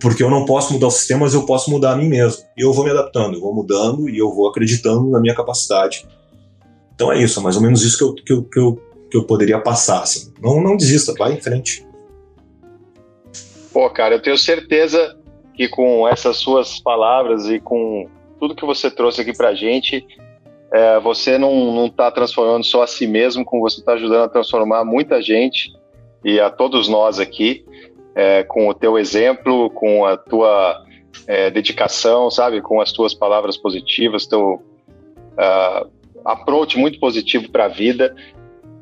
porque eu não posso mudar o sistema, mas eu posso mudar a mim mesmo. E eu vou me adaptando, eu vou mudando e eu vou acreditando na minha capacidade. Então é isso, é mais ou menos isso que eu, que eu, que eu, que eu poderia passar. Assim. Não, não desista, vai em frente. Pô, cara, eu tenho certeza que com essas suas palavras e com tudo que você trouxe aqui para a gente, é, você não está transformando só a si mesmo, como você está ajudando a transformar muita gente e a todos nós aqui, é, com o teu exemplo, com a tua é, dedicação, sabe, com as tuas palavras positivas, teu uh, approach muito positivo para a vida.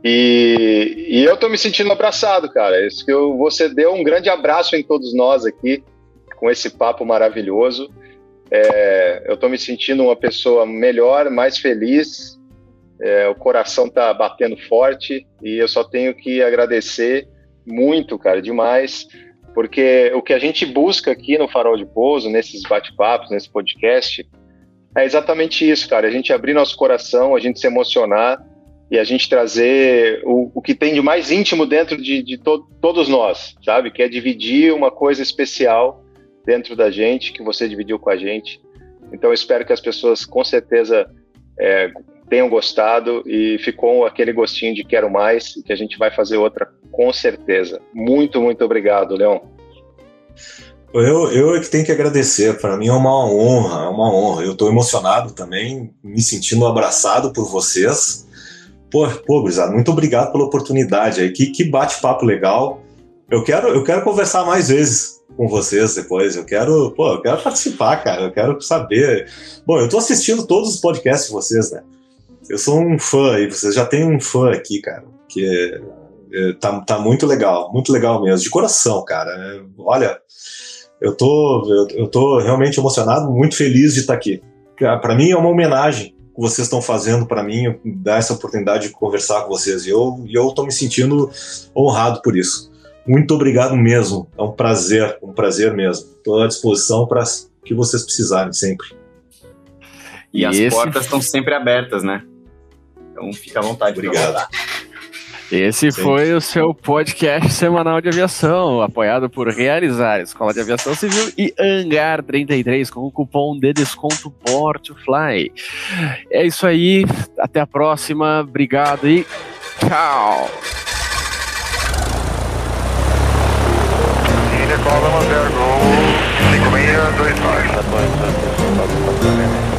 E, e eu estou me sentindo abraçado, cara. Isso que eu, você deu um grande abraço em todos nós aqui com esse papo maravilhoso. É, eu estou me sentindo uma pessoa melhor, mais feliz. É, o coração está batendo forte e eu só tenho que agradecer muito, cara, demais, porque o que a gente busca aqui no Farol de Pouso, nesses bate-papos, nesse podcast, É exatamente isso, cara. A gente abrir nosso coração, a gente se emocionar e a gente trazer o, o que tem de mais íntimo dentro de, de to, todos nós, sabe? Que é dividir uma coisa especial dentro da gente, que você dividiu com a gente. Então, eu espero que as pessoas, com certeza, é, tenham gostado e ficou aquele gostinho de quero mais que a gente vai fazer outra com certeza. Muito, muito obrigado, Leão. Eu, eu é que tenho que agradecer. Para mim é uma honra, é uma honra. Eu estou emocionado também, me sentindo abraçado por vocês. Pô, pô, Grisado, muito obrigado pela oportunidade aí. Que, que bate-papo legal. Eu quero, eu quero conversar mais vezes com vocês depois. Eu quero, pô, eu quero participar, cara. Eu quero saber. Bom, eu estou assistindo todos os podcasts de vocês, né? Eu sou um fã e vocês já têm um fã aqui, cara. Que é, é, tá, tá muito legal, muito legal mesmo, de coração, cara. É, olha, eu tô, eu, eu tô realmente emocionado, muito feliz de estar aqui. Para mim é uma homenagem que vocês estão fazendo para mim, dar essa oportunidade de conversar com vocês. E eu, eu tô me sentindo honrado por isso. Muito obrigado mesmo. É um prazer, um prazer mesmo. Estou à disposição para que vocês precisarem sempre. E, e as esse... portas estão sempre abertas, né? Então fica à vontade. Obrigado. Esse Sim. foi o seu podcast semanal de aviação, apoiado por Realizar, Escola de Aviação Civil e Hangar 33, com o cupom de desconto Portfly. É isso aí, até a próxima, obrigado e tchau! Column 0, go 5629.